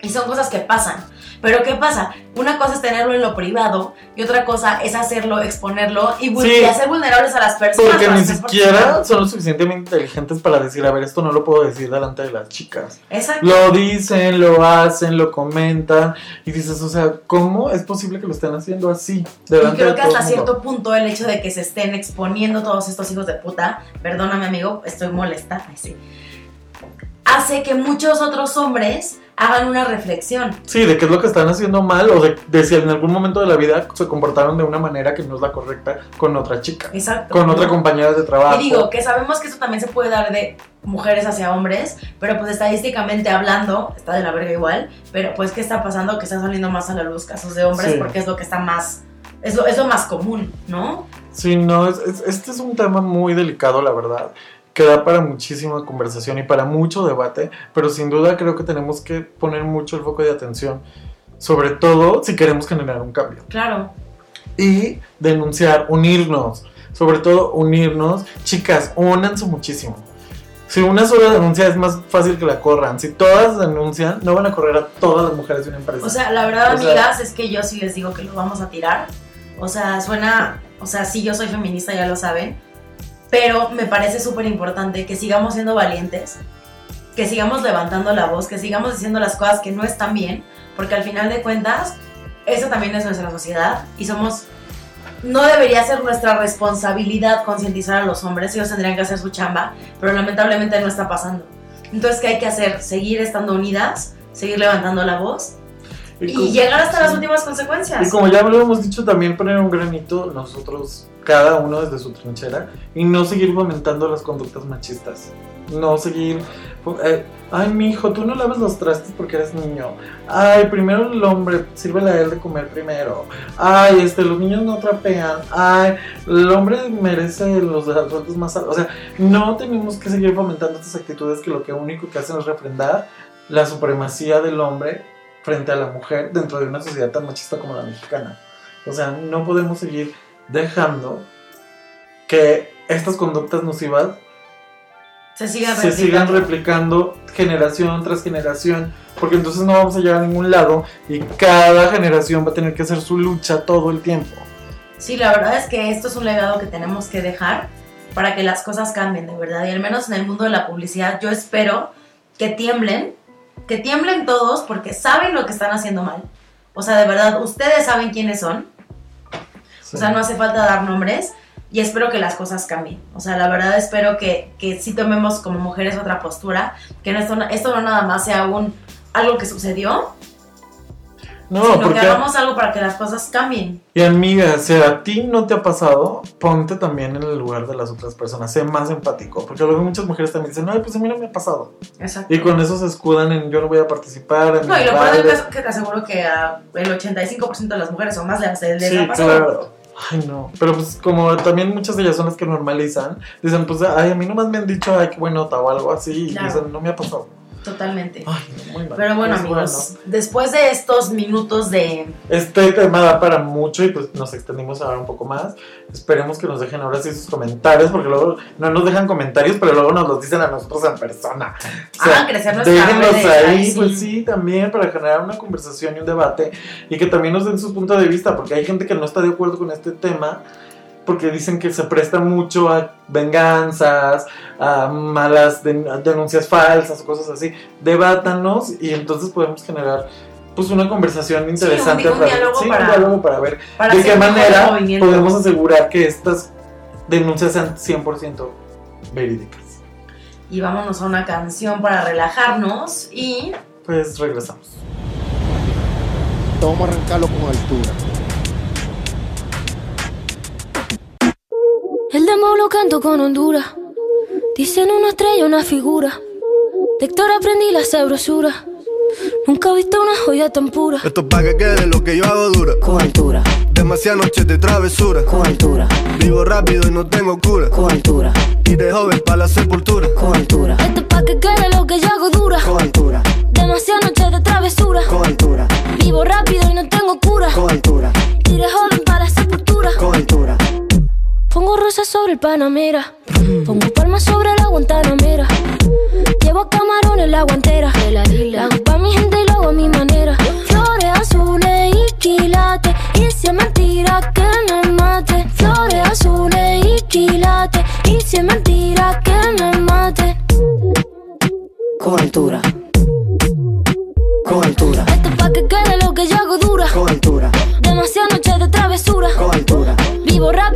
Y son cosas que pasan. Pero ¿qué pasa? Una cosa es tenerlo en lo privado y otra cosa es hacerlo, exponerlo y, vul- Sí. y hacer vulnerables a las personas. Porque ni siquiera son lo suficientemente inteligentes para decir, a ver, esto no lo puedo decir delante de las chicas. Exacto. Lo dicen, lo hacen, lo comentan y dices, o sea, ¿cómo es posible que lo estén haciendo así? Y Delante creo de que todo hasta cierto punto el hecho de que se estén exponiendo todos estos hijos de puta, perdóname amigo, estoy molesta, ay, sí, hace que muchos otros hombres hagan una reflexión. Sí, de qué es lo que están haciendo mal o de, de si en algún momento de la vida se comportaron de una manera que no es la correcta con otra chica, Exacto. con otra compañera de trabajo. Y digo que sabemos que eso también se puede dar de mujeres hacia hombres, pero pues estadísticamente hablando, está de la verga igual, pero pues ¿qué está pasando? Que están saliendo más a la luz casos de hombres Sí. porque es lo que está más, es lo, es lo más común, ¿no? Sí, no, es- es- este es un tema muy delicado, la verdad, que da para muchísima conversación y para mucho debate, pero sin duda creo que tenemos que poner mucho el foco de atención, sobre todo si queremos generar un cambio. Claro. Y denunciar, unirnos, sobre todo unirnos. Chicas, únanse muchísimo. Si una sola denuncia es más fácil que la corran. Si todas denuncian, no van a correr a todas las mujeres de una empresa. O sea, la verdad, O sea- amigas, es que yo sí les digo que lo vamos a tirar. O sea, suena, o sea, sí, yo soy feminista, ya lo saben, pero me parece súper importante que sigamos siendo valientes, que sigamos levantando la voz, que sigamos diciendo las cosas que no están bien, porque al final de cuentas, eso también es nuestra sociedad y somos... No debería ser nuestra responsabilidad concientizar a los hombres, ellos tendrían que hacer su chamba, pero lamentablemente no está pasando. Entonces, ¿qué hay que hacer? Seguir estando unidas, seguir levantando la voz y como- llegar hasta las sí. últimas consecuencias. Y como ya lo hemos dicho, también poner un granito nosotros, cada uno desde su trinchera, y no seguir fomentando las conductas machistas. No seguir, eh, ay, mi hijo, tú no lavas los trastes porque eres niño. Ay, primero el hombre, sírvele a él de comer primero. Ay, este, los niños no trapean. Ay, el hombre merece los sueldos más altos. O sea, no tenemos que seguir fomentando estas actitudes que lo que único que hacen es refrendar la supremacía del hombre frente a la mujer dentro de una sociedad tan machista como la mexicana. O sea, no podemos seguir dejando que estas conductas nocivas se sigan se sigan replicando. replicando generación tras generación, porque entonces no vamos a llegar a ningún lado y cada generación va a tener que hacer su lucha todo el tiempo. Sí, la verdad es que esto es un legado que tenemos que dejar para que las cosas cambien, de verdad. Y al menos en el mundo de la publicidad, yo espero que tiemblen, que tiemblen todos porque saben lo que están haciendo mal. O sea, de verdad, ustedes saben quiénes son. O sea, no hace falta dar nombres y espero que las cosas cambien. O sea, la verdad espero que, que sí tomemos como mujeres otra postura, que no esto, esto no nada más sea un algo que sucedió, no, sino porque que hagamos algo para que las cosas cambien. y amiga, si a ti no te ha pasado, ponte también en el lugar de las otras personas, sé más empático, porque luego muchas mujeres también dicen, "Ay, pues a mí no me ha pasado." Exacto. Y con eso se escudan en yo no voy a participar en No, y lo peor del baile". caso es que te aseguro que a el 85% de las mujeres o más les, les Sí, ha pasado. claro. Ay, no. Pero pues como también muchas de ellas son las que normalizan, dicen, pues, ay, a mí nomás me han dicho, ay, qué buena nota o algo así. Claro. Y dicen, no me ha pasado. Totalmente. Ay, muy mal. Pero bueno, Pues, amigos, después de estos minutos de... Este tema da para mucho y pues nos extendimos ahora un poco más. Esperemos que nos dejen ahora sí sus comentarios, porque luego no nos dejan comentarios, pero luego nos los dicen a nosotros en persona. O sea, crecer nuestra déjenlos redes, ahí, ay, sí. pues sí, también para generar una conversación y un debate y que también nos den su punto de vista, porque hay gente que no está de acuerdo con este tema porque dicen que se presta mucho a venganzas, a malas den- a denuncias falsas cosas así. Debátanos y entonces podemos generar pues una conversación interesante. un para- diálogo sí, para- un diálogo para ver Para de qué manera podemos asegurar que estas denuncias sean 100% verídicas. Y vámonos a una canción para relajarnos y Pues regresamos. Vamos a arrancarlo con altura. El demo lo canto con Honduras. Dicen una estrella, una figura. De Héctor aprendí la sabrosura. Nunca he visto una joya tan pura. Esto es pa' que quede lo que yo hago dura. Con altura, Demasiadas noches de travesura. con altura, Vivo rápido y no tengo cura. con altura, Y de joven pa' la sepultura. con altura, Esto es pa' que quede lo que yo hago dura. con altura, Demasiadas noches de travesura. con altura, Vivo rápido y no tengo cura. con altura, Y de joven para la sepultura. con altura, Pongo rosas sobre el Panamera. Pongo palmas sobre la Guantanamera. Llevo camarones en la guantera. La hago pa' mi gente y lo hago a mi manera. Flores azules y quilates. Y si es mentira que me mate. Flores azules y quilates. Y si es mentira que me mate. con altura, con altura, Esto es pa' que quede lo que yo hago dura. con altura, Demasiadas noches de travesura. con altura, Vivo rápido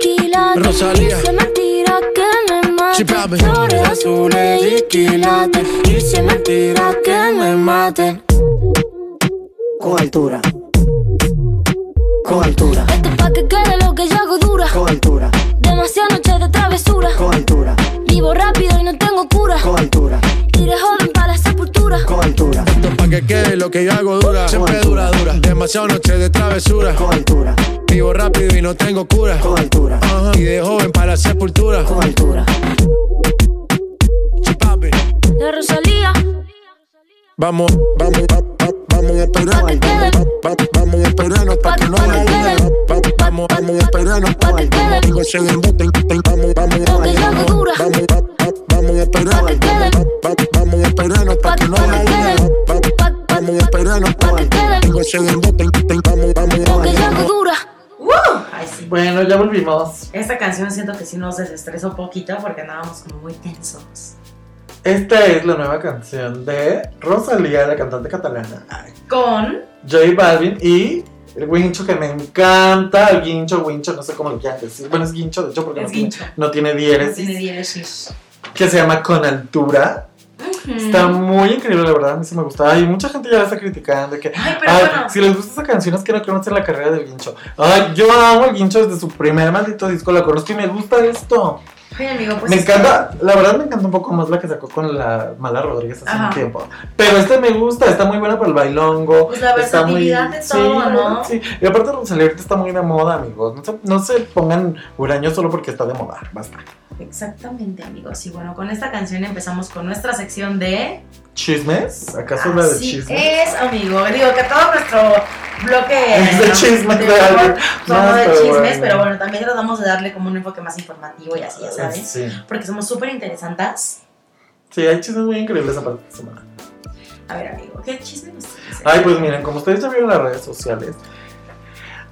quilates. Rosalía. Es mentira que me mate. Flores azules y quilates. Es mentira que me mate. con altura, con altura, Esto es pa' que quede lo que yo hago dura. con altura, Demasiadas noches de travesura. con altura, Vivo rápido y no tengo cura. con altura, de joven para la sepultura. con altura, Esto pa' que quede lo que yo hago dura. Siempre dura, Demasiadas noches de travesura. con altura, Vivo rápido y no tengo cura. con altura, Ajá. Y de joven para la sepultura. con altura, Sí, papi. La Rosalía. Vamos, vamos, va- va- vamos a esperarnos. Va- va- Vamos a esperarnos para que no. Va- Vamos, vamos a esperarnos. Digo, se bote, Vamos, vamos, hago dura. Vamos, va- va- vamos a esperarnos. Vamos a esperarnos para que no Pa' Vamos a esperarnos. Vamos, vamos, dura. ¡Uh! Bueno, ya volvimos. Esta canción siento que sí nos desestresó poquito porque andábamos como muy tensos. Esta es la nueva canción de Rosalía, la cantante catalana. Con J Balvin y el Wincho que me encanta, el Guincho, Wincho, no sé cómo lo quieran decir. Bueno, es Guincho, de hecho, porque no, tiene, Guincho. no tiene no diéresis. tiene diéresis. Que se llama Con Altura. Está muy increíble, la verdad, a mí sí me gusta. Ay, mucha gente ya la está criticando. de Que, Ay, pero ay, bueno. Si les gusta esa canción es que no conocen la carrera del Guincho. Ay, yo amo al Guincho desde su primer maldito disco, la conozco y me gusta esto. Oye, amigo, pues. me encanta, la verdad me encanta un poco más la que sacó con la Mala Rodríguez hace Ajá. un tiempo. Pero esta me gusta, está muy buena para el bailongo. Pues la está muy- versatilidad de sí, todo, la ¿no? Sí, y aparte Rosalía ahorita está muy de moda, amigos. No se, no se pongan huraños solo porque está de moda, basta. Exactamente, amigos. Y bueno, con esta canción empezamos con nuestra sección de. ¿Chismes? ¿Acaso la de Así chismes? es, amigo. Digo que todo nuestro bloque Es de chismes, de de chismes, bueno. pero bueno, también tratamos de darle como un enfoque más informativo y así, ya sabes. Sí. Porque somos súper interesantes. Sí, hay chismes muy increíbles aparte de semana. A ver, amigo, ¿qué chisme nos tienes? Ay, pues miren, como ustedes ya vieron en las redes sociales,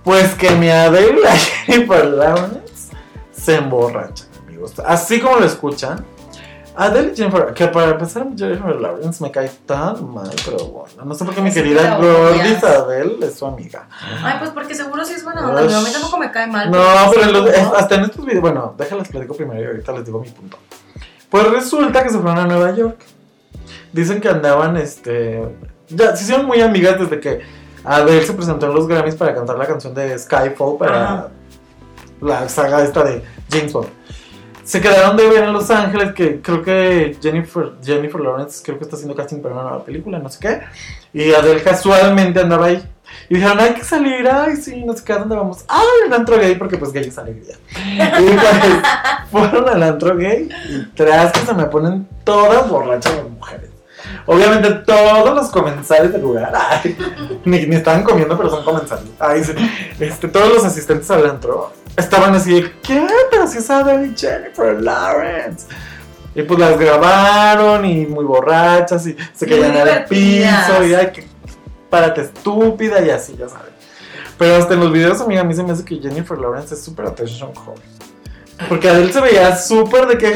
pues que mi Adele, la Jennifer Lawrence, se emborracha, amigos. Así como lo escuchan. Adele y Jennifer, que para empezar, Jennifer Lawrence me cae tan mal, pero bueno, no sé por qué mi querida Gordis. Adele es su amiga. Ay, pues porque seguro sí es buena onda. A mí tampoco me cae mal. No, pero los- ¿no? hasta en estos videos, bueno, déjales platico primero y ahorita les digo mi punto. Pues resulta que se fueron a Nueva York. Dicen que andaban, este, ya se hicieron muy amigas desde que Adele se presentó en los Grammys para cantar la canción de Skyfall para Ajá. la saga esta de James Bond. Se quedaron de ver en Los Ángeles, que creo que Jennifer, Jennifer Lawrence creo que está haciendo casting para una nueva película, no sé qué. Y Adele casualmente andaba ahí. Y dijeron, hay que salir, ay, sí, no sé qué, ¿a dónde vamos? Ay, un antro gay, porque pues gay es alegría. Y pues, fueron al antro gay y tras que se me ponen todas borrachas las mujeres. Obviamente todos los comensales del lugar, ay, ni, ni estaban comiendo, pero son comensales. Ay, sí, este, todos los asistentes al antro estaban así ¿qué? Pero si es Adele y Jennifer Lawrence. Y pues las grabaron y muy borrachas y se caían al piso y ay, que párate estúpida y así, ya sabes. Pero hasta en los videos, amiga, a mí se me hace que Jennifer Lawrence es súper attention joven. Porque Adele se veía súper de que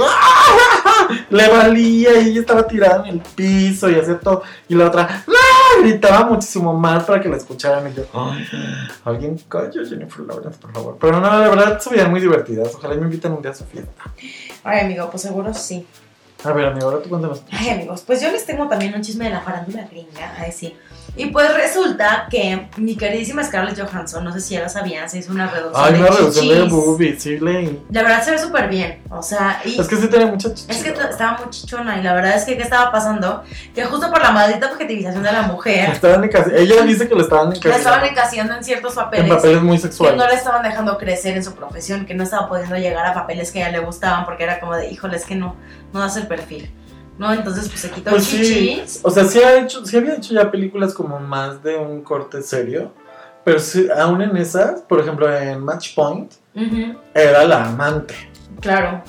le valía y ella estaba tirada en el piso y hacía todo. Y la otra ¡ah! gritaba muchísimo más para que la escucharan. Y yo, "Ay, alguien calla a Jennifer Lawrence, por favor. Pero no, la verdad se veían muy divertidas. Ojalá me inviten un día a su fiesta. Ay, amigo, pues seguro sí. A ver, amigo, ahora tú cuéntanos. Ay, amigos, pues yo les tengo también un chisme de la farándula gringa, ay sí. Y pues resulta que mi queridísima Scarlett Johansson, no sé si ya lo sabían, se hizo una reducción Ay, de una reducción de boobies, sí. La verdad se ve súper bien, o sea, y Es que sí tiene mucha chicha. es que estaba muy chichona y la verdad es que ¿qué estaba pasando? Que justo por la maldita objetivización de la mujer, Estaban Ella dice que le estaban la encasillando estaban encasillando en ciertos en papeles. papeles muy que sexuales. no le estaban dejando crecer en su profesión, que no estaba pudiendo llegar a papeles que a ella le gustaban porque era como de, híjole, es que no, no das el perfil. ¿No? Entonces, pues se quitó Pues sí, chichis. o sea, sí, ha hecho, sí había hecho ya películas como más de un corte serio, pero sí, aún en esas, por ejemplo en Match Point, era la amante. claro.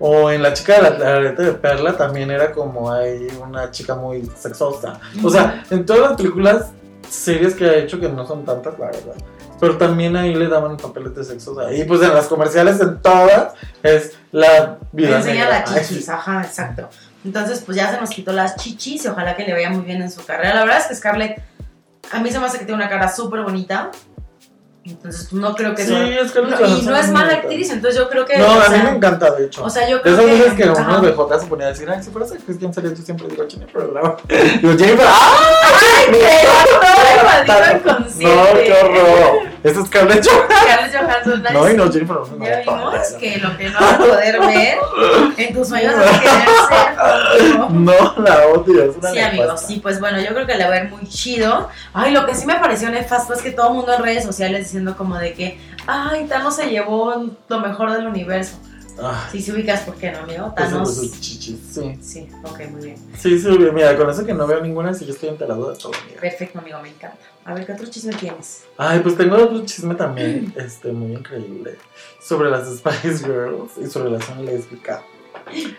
O en La chica de la, la arete de perla también era como hay una chica muy sexosa. O sea, en todas las películas serias que ha hecho, que no son tantas, la verdad. Pero también ahí le daban papeles de sexo. o sea, y pues en las comerciales, en todas, es la Me vida enseña negra. la chichis, ajá, exacto. Entonces, pues ya se nos quitó las chichis y ojalá que le vaya muy bien en su carrera. La verdad es que Scarlett, a mí se me hace que tiene una cara súper bonita. Entonces, no creo que Sí, es que no- y no es mala actriz, entonces yo creo que. No, o a mí sea, me encanta, de hecho. O sea, yo De creo esas que. veces que ajá. uno de J se ponía a decir, ay, si fueras actriz, ¿quién sería? Yo siempre digo Jennifer Lawrence. Digo, Jennifer, ¡ay! ¡Ay, maldito No, inconsciente! qué horror. Esta es Scarlett Johansson. Scarlett Johansson, nice. No, y no, Jennifer Ya vimos que lo que no vas a poder ver en tus sueños querer ser como- No, la odio. Es una Sí, amigos, sí, pues bueno, yo creo que le va a ir muy chido. Ay, lo que sí me pareció nefasto es que todo el mundo en redes sociales diciendo como de que, ay, Thanos se llevó lo mejor del universo. Ah, Si se ubicas, ¿por qué no, amigo? pues, Thanos. sus chichis, sí. Sí, ok, muy bien. Sí, sí, mira, con eso que no veo ninguna, sí, yo estoy enterado de todo, amiga. Perfecto, amigo, me encanta. A ver, ¿qué otro chisme tienes? Ay, pues tengo otro chisme también, este, muy increíble, sobre las Spice Girls y su relación lésbica.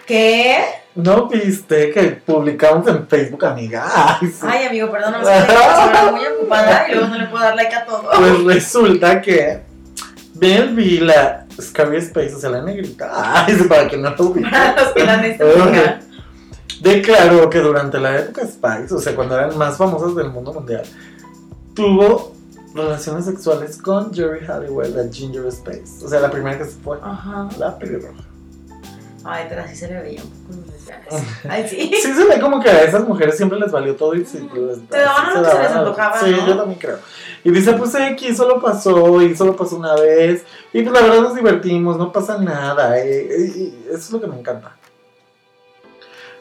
¿Qué? ¿No viste que publicamos en Facebook, amiga? Ay, sí. Ay, amigo, perdón, no sé, estoy muy ocupada y luego no le puedo dar like a todo. Pues resulta que bien vi la Scary Space, o sea, la negrita. Ay, sí, para que no lo ubiquen. Necesitan. Declaró que durante la época Spice, o sea, cuando eran más famosas del mundo mundial, tuvo relaciones sexuales con Jerry Halliwell, la Ginger Space. O sea, la primera que se fue. Ajá. La pelirroja. Ay, pero así se le veía un poco. Ay, sí. Sí se ve como que a esas mujeres siempre les valió todo y se, les, Te daban lo que se les antojaba, Sí, ¿no? yo también creo. Y dice, pues X, solo pasó y solo pasó una vez. Y pues la verdad nos divertimos, no pasa nada. eh, eh, y eso es lo que me encanta.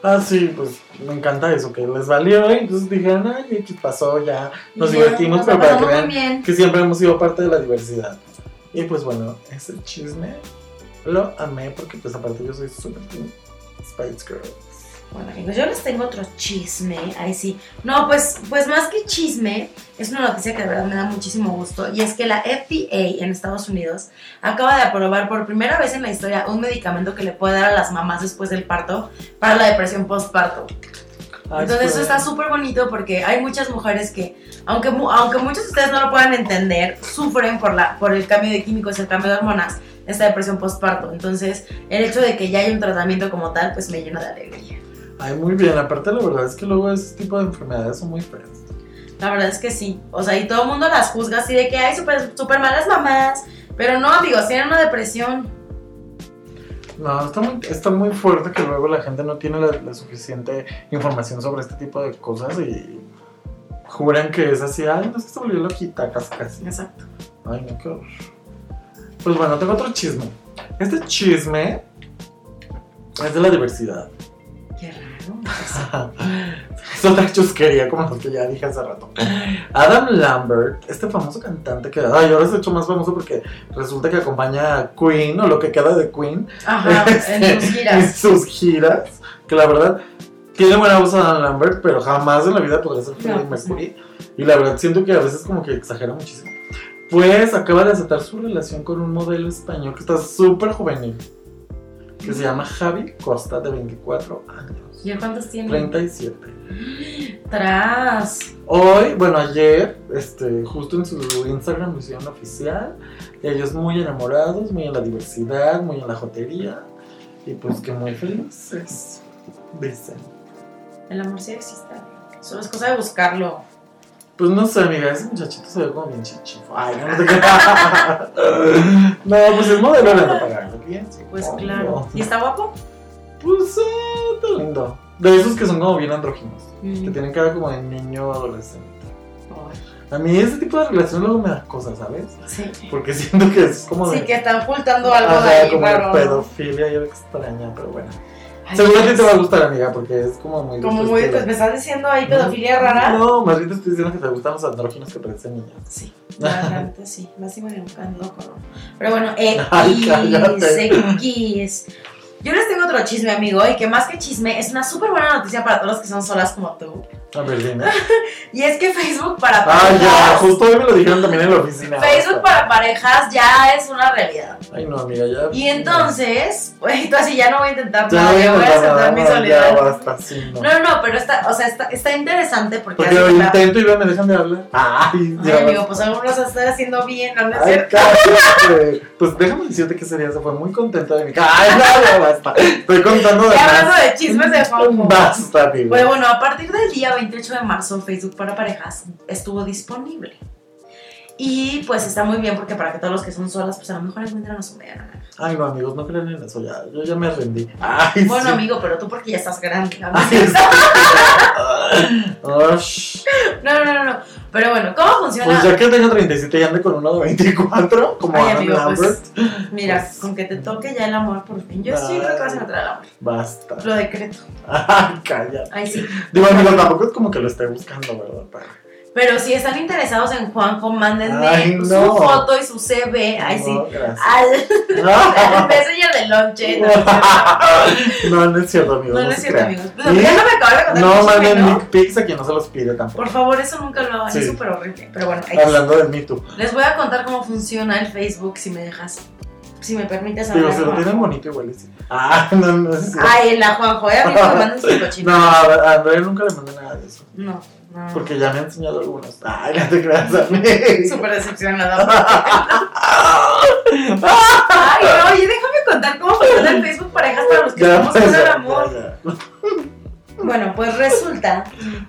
Ah, sí, pues me encanta eso, que les valió. Y entonces dijeron, ay, X pasó, ya nos divertimos, nos pero para que vean que siempre hemos sido parte de la diversidad. Y pues bueno, ese chisme lo amé porque pues aparte yo soy súper Spice Girls. Bueno, amigos, yo les tengo otro chisme. Ahí sí. No, pues, pues más que chisme, es una noticia que de verdad me da muchísimo gusto. Y es que la FDA en Estados Unidos acaba de aprobar por primera vez en la historia un medicamento que le puede dar a las mamás después del parto para la depresión postparto. Entonces eso súper está súper bonito porque hay muchas mujeres que, aunque, aunque muchos de ustedes no lo puedan entender, sufren por, la, por el cambio de químicos, el cambio de hormonas, esta depresión postparto. Entonces el hecho de que ya haya un tratamiento como tal, pues me llena de alegría. Ay, muy bien. Aparte, la verdad es que luego ese tipo de enfermedades son muy feas. La verdad es que sí. O sea, y todo el mundo las juzga así de que hay súper súper malas mamás. Pero no, amigos, tienen una depresión. No, está muy, está muy fuerte que luego la gente no tiene la, la suficiente información sobre este tipo de cosas y juran que es así. Ay, no es que se volvió loquita, casi casi. Exacto. Ay, no, qué horror. Pues bueno, tengo otro chisme. Este chisme Es de la diversidad. Qué raro. es otra chusquería, como lo que ya dije hace rato. Adam Lambert, este famoso cantante que ay, ahora se ha hecho más famoso porque resulta que acompaña a Queen o lo que queda de Queen Ajá, en sus en giras. sus giras, que la verdad tiene buena voz Adam Lambert, pero jamás en la vida podría ser Freddie No, Mercury. Y la verdad siento que a veces como que exagera muchísimo. Pues acaba de aceptar su relación con un modelo español que está súper juvenil, que se llama Javi Costa, de 24 años. ¿Y cuántos tiene? 37. Tras. Hoy, bueno, ayer, este, justo en su Instagram lo hicieron oficial. Ellos muy enamorados, muy en la diversidad, muy en la jotería. Y pues que muy felices, dicen. El amor sí existe. Solo es cosa de buscarlo. Pues no sé, amiga, ese muchachito se ve como bien chichifo. Ay, no, no te. No, pues el modelo le anda pagando bien. Pues claro. ¿Y está guapo? Pues eh, está lindo. De esos que son como bien andróginos. Que Mm. tienen cara como de niño adolescente. Ay, A mí ese tipo de relación luego me da cosas, ¿sabes? Sí. Porque siento que es como de. Sí, que están ocultando algo de ahí, como raro, pedofilia y extraña, pero bueno. Pues, te va a gustar, amiga, porque es como muy. Como muy, pues me estás diciendo ahí pedofilia rara. No, más bien te estoy diciendo que te gustan los andróginos que parecen niños. Sí, realmente sí. Lástima que nunca no conozco. Pero bueno, X, Ay, cállate. X. Yo les tengo otro chisme, amigo, y que más que chisme, es una súper buena noticia para todos los que son solas como tú. A ver, dime. Y es que Facebook para Ah, ya, parejas. justo hoy me lo dijeron también en la oficina. Facebook para parejas ya es una realidad. Ay, no, amiga, ya. Y entonces, pues así ya no voy a intentar Ya nada, voy ya voy a intentar aceptar mi soledad. Ya basta, sí, no. No, no, pero está, o sea, está, está interesante porque, Porque lo intento y veo, me dejan de hablar. Ay, Ay, ya. amigo, pues algunos están haciendo bien, ¿no? ¿No es Ay, cierto? Pues déjame decirte que ese día se fue muy contenta de mi Ay, no, ya basta. Estoy contando de Ya hablando de chismes de Juanjo. Basta, amigo. Pues bueno, a partir del día 28 de marzo, Facebook para parejas estuvo disponible. Y pues está muy bien porque para que todos los que son solas, pues a lo mejor encuentran a su media naranja. Ay, no, amigos, no crean en eso ya. Yo ya me rendí. Ay, Bueno, sí. amigo, pero tú porque ya estás grande. ¿no? Ay. No, no, no, no. Pero bueno, ¿cómo funciona? Pues ya que tengo 37 y ande con uno de 24, como Ay, amigo, pues mira, Pues- con que te toque ya el amor por fin. Yo sí creo que vas a encontrar el amor. basta. Lo decreto. Ay, calla. Ay, sí. Digo, amigo, tampoco es como que lo esté buscando, ¿verdad? Pero- Pero si están interesados en Juanjo, mándenme Ay, su no. foto y su CV. Ay, sí. No, gracias. Al, al messenger de lonche. No, no es cierto. No, no es cierto, amigo. No, no es cierto, amigos. Pero ya no me acabo de contar No manden ¿no? dick pics a quien no se los pide tampoco. Por favor, eso nunca lo hagan. Sí. Es súper horrible. Pero bueno, ahí Hablando del Me Too. les voy a contar cómo funciona el Facebook si me dejas. Si me permites hablar. se lo tienen bonito igual. sí. Ah, no, no es cierto. Ay, la Juanjo, a mí me mandan su cochino. No, a Andrea nunca le mandé nada de eso. No, no. Porque ya me ha enseñado algunos. Ay, no te creas a mí. Súper decepcionada. Ay, no, oye, déjame contar cómo funciona el Facebook Parejas para los que Ya, estamos con el ya, amor. ya, ya. Bueno, pues resulta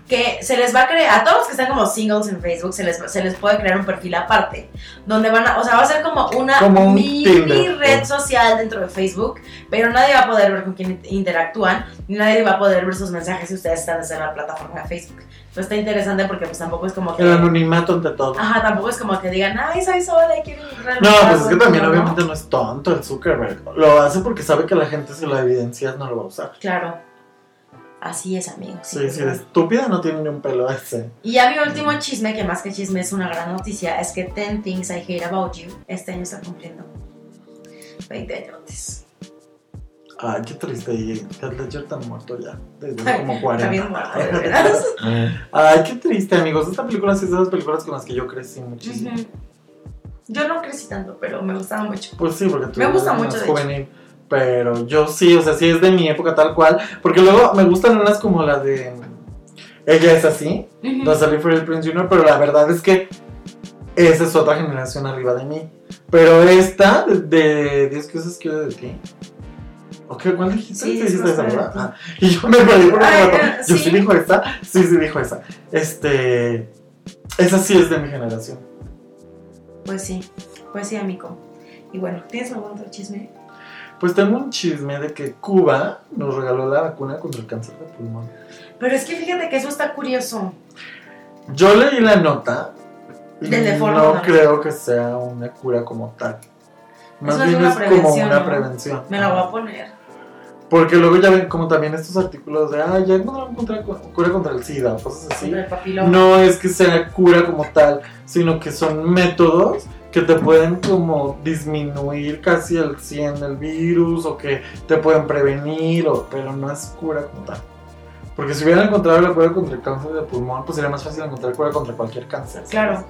que se les va a crear, a todos los que están como singles en Facebook, se les, se les puede crear un perfil aparte, donde van a, o sea, va a ser como una Como un mini Tinder, red social dentro de Facebook, pero nadie va a poder ver con quién interactúan, ni nadie va a poder ver sus mensajes si ustedes están desde la plataforma de Facebook. Pues está interesante porque pues tampoco es como que... El anonimato ante todo. Ajá, tampoco es como que digan, ay, soy sola y quiero No, pues es que también ¿no? obviamente no es tonto el Zuckerberg. Lo hace porque sabe que la gente si lo evidencias no lo va a usar. Claro. Así es, amigo. sí, Sí, de estúpida no tiene ni un pelo ese. Y ya mi último chisme, que más que chisme es una gran noticia, es que 10 Things I Hate About You este año está cumpliendo 20 años. Ay, qué triste. Y Heath Ledger tan muerto ya. Desde Ay, como 40. Está bien muerto, de veras. Ay, qué triste, amigos. Esta película sí es de las películas con las que yo crecí muchísimo. Ujú. Yo no crecí tanto, pero me gustaba mucho. Pues sí, porque tú Me gusta eres mucho, más de hecho. Pero yo sí, o sea, sí es de mi época tal cual. Porque luego me gustan unas como la de. Ella es así, Ujú. no salí Freddie Prince Jr., pero la verdad es que esa es otra generación arriba de mí. Pero esta, de, de 10 cosas que de ti. ¿O qué? ¿Cuál dijiste? Sí, dijiste esa, ¿verdad? Ah, y yo me perdí por un eh, Yo sí. dijo esa. Sí, sí dijo esa. Este. Esa sí es de mi generación. Pues sí, pues sí, amigo. Y bueno, ¿tienes algún otro chisme? Pues tengo un chisme de que Cuba nos regaló la vacuna contra el cáncer de pulmón. Pero es que fíjate que eso está curioso. Yo leí la nota y de no creo que sea una cura como tal. Más Eso es bien una es como una ¿no? prevención. Me la voy a poner. Porque luego ya ven como también estos artículos de, ah, ya encontraron contra- cura contra el SIDA o cosas así. No es que sea cura como tal, sino que son métodos que te pueden como disminuir casi al 100 el virus o que te pueden prevenir, o, pero no es cura como tal. Porque si hubieran encontrado la cura contra el cáncer de pulmón, pues sería más fácil encontrar cura contra cualquier cáncer. ¿sabes? Claro,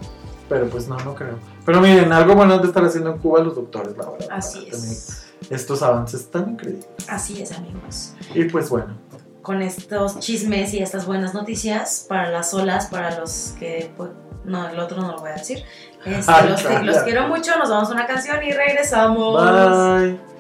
Pero pues no, no creo. Pero miren, algo bueno de estar haciendo en Cuba los doctores, la verdad. así es. Estos avances tan increíbles. Así es, amigos. Y pues bueno, Con estos chismes y estas buenas noticias para las olas, para los que. pues, no, el otro no lo voy a decir. Este, los, los quiero mucho. Nos vamos a una canción y regresamos. bye.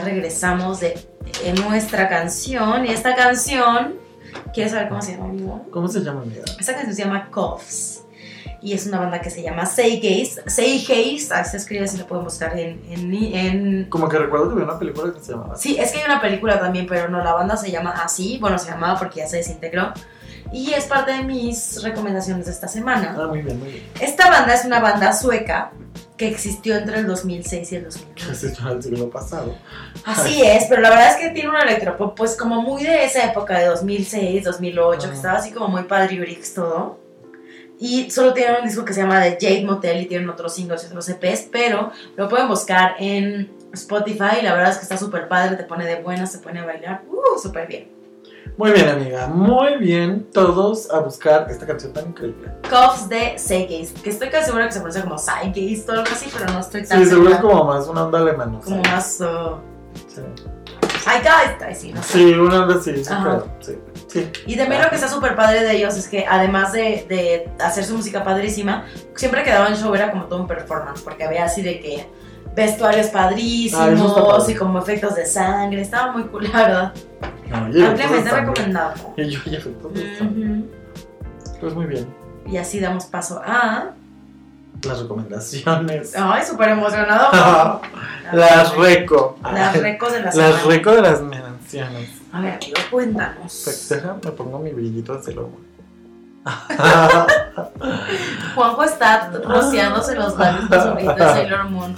Ya regresamos de, de nuestra canción. Y esta canción. ¿Quieres saber cómo se llama, amigo? ¿cómo se llama, amiga? Esta canción se llama Coughs. Y es una banda que se llama. Say Gaze. Así se escribe, si lo pueden buscar en, en, en Como que recuerdo que había una película que se llamaba. Sí, es que hay una película también, pero no, la banda se llama así. Bueno, se llamaba porque ya se desintegró. Y es parte de mis recomendaciones de esta semana. Ah, muy bien, muy bien. Esta banda es una banda sueca que existió entre el 2006 y el 2009. Se echó el siglo pasado. Así es, pero la verdad es que tiene un electropop pues como muy de esa época de 2006, 2008, que Ah. estaba así como muy padriurix todo. Y solo tienen un disco que se llama The Jade Motel y tienen otros singles y otros EPs, pero lo pueden buscar en Spotify. La verdad es que está súper padre, te pone de buenas, te pone a bailar. Uh, súper bien. Muy bien, amiga. Muy bien. Todos a buscar esta canción tan increíble. Coughs de Zeitgeist, que estoy casi segura que se pronuncia como Zeitgeist o algo así, pero no estoy tan Sí, seguro es como más una onda alemana. Como más... uh, Sí. Zeitgeist, sí, no sé. Sí, una onda así, sí, creo. Sí. sí. Y también lo que está súper padre de ellos es que además de, de hacer su música padrísima, siempre que daban show era como todo un performance, porque había así de que vestuarios Ah, padrísimos y como efectos de sangre, estaba muy cool, la verdad. No, Ampliamente recomendado. Y yo, y efectos de sangre. Ujú. Pues muy bien. Y así damos paso a... Las recomendaciones. Ay, súper emocionado. Las reco. Las recos de la Las semana. reco de las menciones. A ver, amigo, cuéntanos. Deja, me pongo mi brillito de celomo. Juanjo está rociándose los labios con su brillito de Sailor Moon.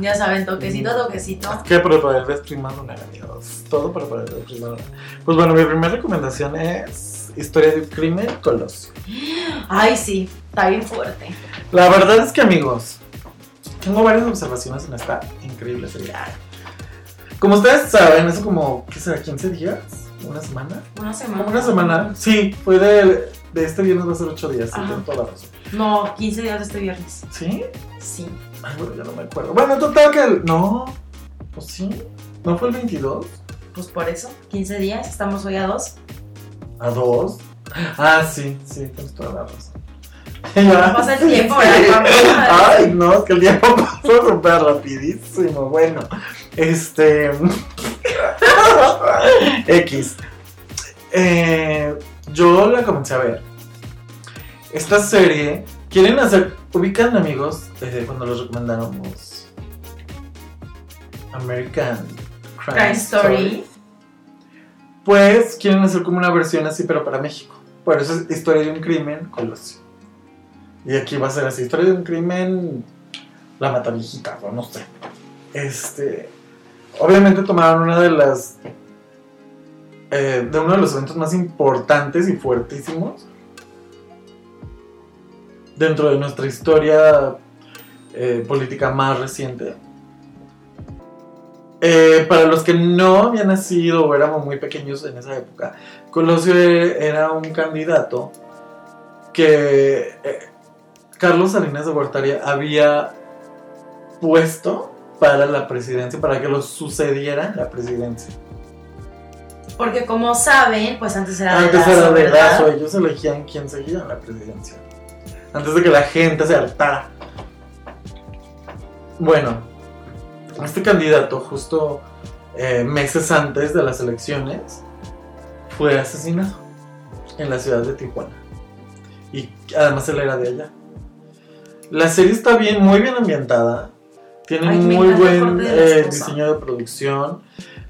Ya saben, toquecito, toquecito. Es que para poder ver Prima Lunar, amigos. Todo para poder ver Prima Lunar. Pues bueno, mi primera recomendación es Historia de un crimen, Colosio. Ay, sí, está bien fuerte. La verdad es que, amigos, tengo varias observaciones en esta increíble serie. Como ustedes saben, hace como, ¿qué será? ¿15 días? ¿Una semana? Una semana. Una semana. Sí, fue de, de este viernes va a ser 8 días. Sí, toda la razón. No, 15 días de este viernes. ¿Sí? Sí. Ay, bueno, ya no me acuerdo. Bueno, total que el... No, pues sí. ¿No fue el 22? Pues por eso, 15 días, estamos hoy a dos. ¿A 2? Ah, sí, sí, tienes toda la razón. Pasa el tiempo, ¿verdad? Ay, no, es que el tiempo pasó súper rapidísimo. Bueno, este. X. Eh, yo la comencé a ver. Esta serie, quieren hacer. Ubican, amigos, eh, cuando los recomendáramos American Crime, Crime Story. Pues quieren hacer como una versión así, pero para México. Por eso es Historia de un crimen, Colosio. Y aquí va a ser así, Historia de un crimen, la mata viejita, o no sé. Este, obviamente tomaron una de las, eh, de uno de los eventos más importantes y fuertísimos dentro de nuestra historia eh, política más reciente. Eh, para los que no habían nacido o éramos muy pequeños en esa época, Colosio era un candidato que eh, Carlos Salinas de Gortari había puesto para la presidencia, para que lo sucediera en la presidencia. Porque como saben, pues antes era de Antes era de ellos elegían quién seguía en la presidencia. Antes de que la gente se hartara. Bueno, este candidato, justo eh, meses antes de las elecciones, fue asesinado en la ciudad de Tijuana. Y además él era de allá. La serie está bien, muy bien ambientada. Tiene Ay, muy buen eh, diseño de producción.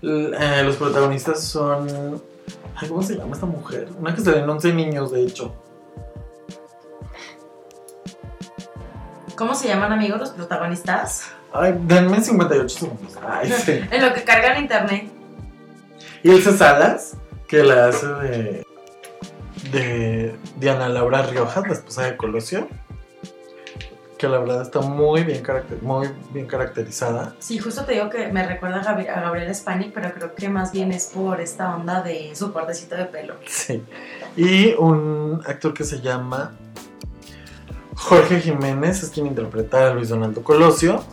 Eh, los protagonistas son. Ay, ¿Cómo se llama esta mujer? Una que se en 11 niños, de hecho. ¿Cómo se llaman, amigos, los protagonistas? Ay, denme 58 segundos. Ay, sí. En lo que cargan internet. Y Ilse Salas, que la hace de. de Diana Laura Riojas, la esposa de Colosio. Que la verdad está muy bien, caracter- muy bien caracterizada. Sí, justo te digo que me recuerda a, a Gabriel Spanik, pero creo que más bien es por esta onda de su cortecito de pelo. Sí. Y un actor que se llama Jorge Jiménez, es quien interpreta a Luis Donaldo Colosio.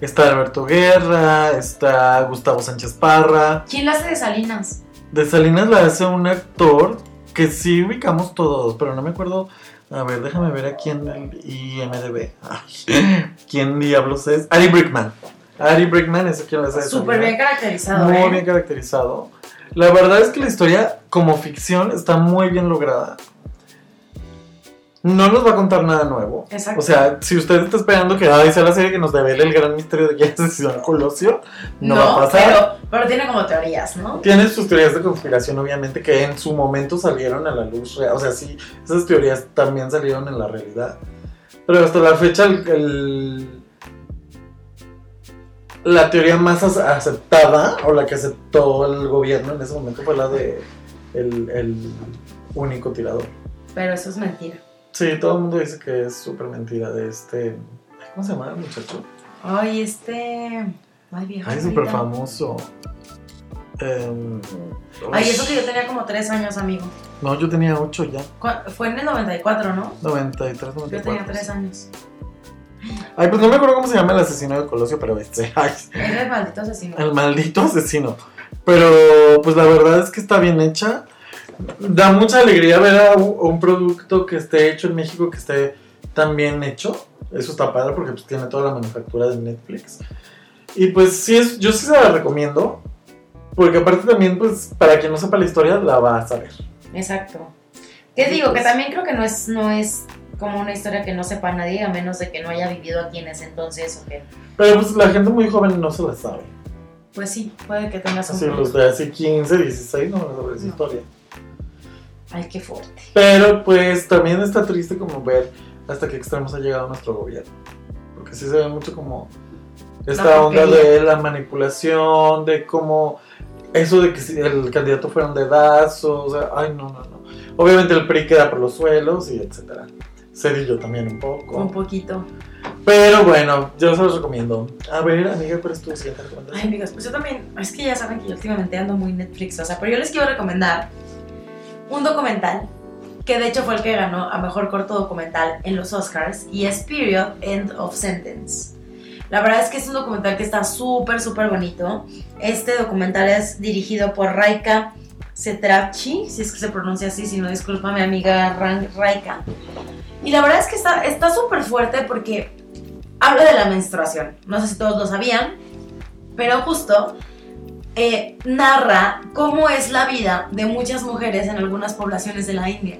Está Alberto Guerra, está Gustavo Sánchez Parra. ¿Quién la hace de Salinas? De Salinas la hace un actor que sí ubicamos todos, pero no me acuerdo. A ver, déjame ver aquí en el IMDB. Ay, ¿Quién diablos es? Ari Brickman. Ari Brickman es quien la hace de Súper bien caracterizado, Muy ¿eh? bien caracterizado. La verdad es que la historia, como ficción, está muy bien lograda. No nos va a contar nada nuevo. Exacto. O sea, si usted está esperando que ay, sea la serie que nos revele el gran misterio de quién asesinó a Colosio, no, va a pasar. Pero, pero tiene como teorías, ¿no? Tiene sus teorías de conspiración, obviamente, que en su momento salieron a la luz real. O sea, sí, esas teorías también salieron en la realidad. Pero hasta la fecha, el, el- la teoría más aceptada, o la que aceptó el gobierno en ese momento, fue la de el, el único tirador. Pero eso es mentira. Sí, todo el mundo dice que es súper mentira de este. ¿Cómo se llama el muchacho? Ay, este. Ay, viejo. Ay, súper famoso. Em, Ay, eso que yo tenía como tres años, amigo. No, yo tenía 8 ya. Fue en el 94, ¿no? 93, Yo 94. tenía tres años. Ay, pues no me acuerdo cómo se llama el asesino de Colosio, pero este. Ay, Era el maldito asesino. el maldito asesino. Pero, pues la verdad es que está bien hecha. Da mucha alegría ver a un, producto que esté hecho en México, que esté tan bien hecho. Eso está padre porque pues, tiene toda la manufactura de Netflix. Y pues sí, es, yo sí se la recomiendo. Porque aparte también, pues, para quien no sepa la historia, la va a saber. Exacto. ¿Qué digo? Que también creo que no es, no es como una historia que no sepa nadie, a menos de que no haya vivido aquí en ese entonces o que... Pero pues la gente muy joven no se la sabe. Pues sí, puede que tengas un... Así los de hace 15, 16 no van a saber esa historia. Ay, qué fuerte. Pero pues también está triste como ver hasta qué extremos ha llegado nuestro gobierno. Porque sí se ve mucho como esta La onda de la manipulación, de cómo eso de que si el candidato fuera un dedazo, o sea, ay no, no, no. Obviamente el PRI queda por los suelos y etcétera. Cedillo también un poco. Un poquito. Pero bueno, yo se los recomiendo. A ver, amiga, ¿cuál es tu siguiente Ay, recomendación? amigos, pues yo también... Es que ya saben que yo últimamente ando muy Netflix, o sea, pero yo les quiero recomendar un documental que de hecho fue el que ganó a Mejor Corto Documental en los Oscars y es Period End of Sentence. La verdad es que es un documental que está súper, súper bonito. Este documental es dirigido por Raika Cetracci, si es que se pronuncia así, si no, disculpa mi amiga Raika. Y la verdad es que está está súper fuerte porque habla de la menstruación. No sé si todos lo sabían, pero justo eh, narra cómo es la vida de muchas mujeres en algunas poblaciones de la India,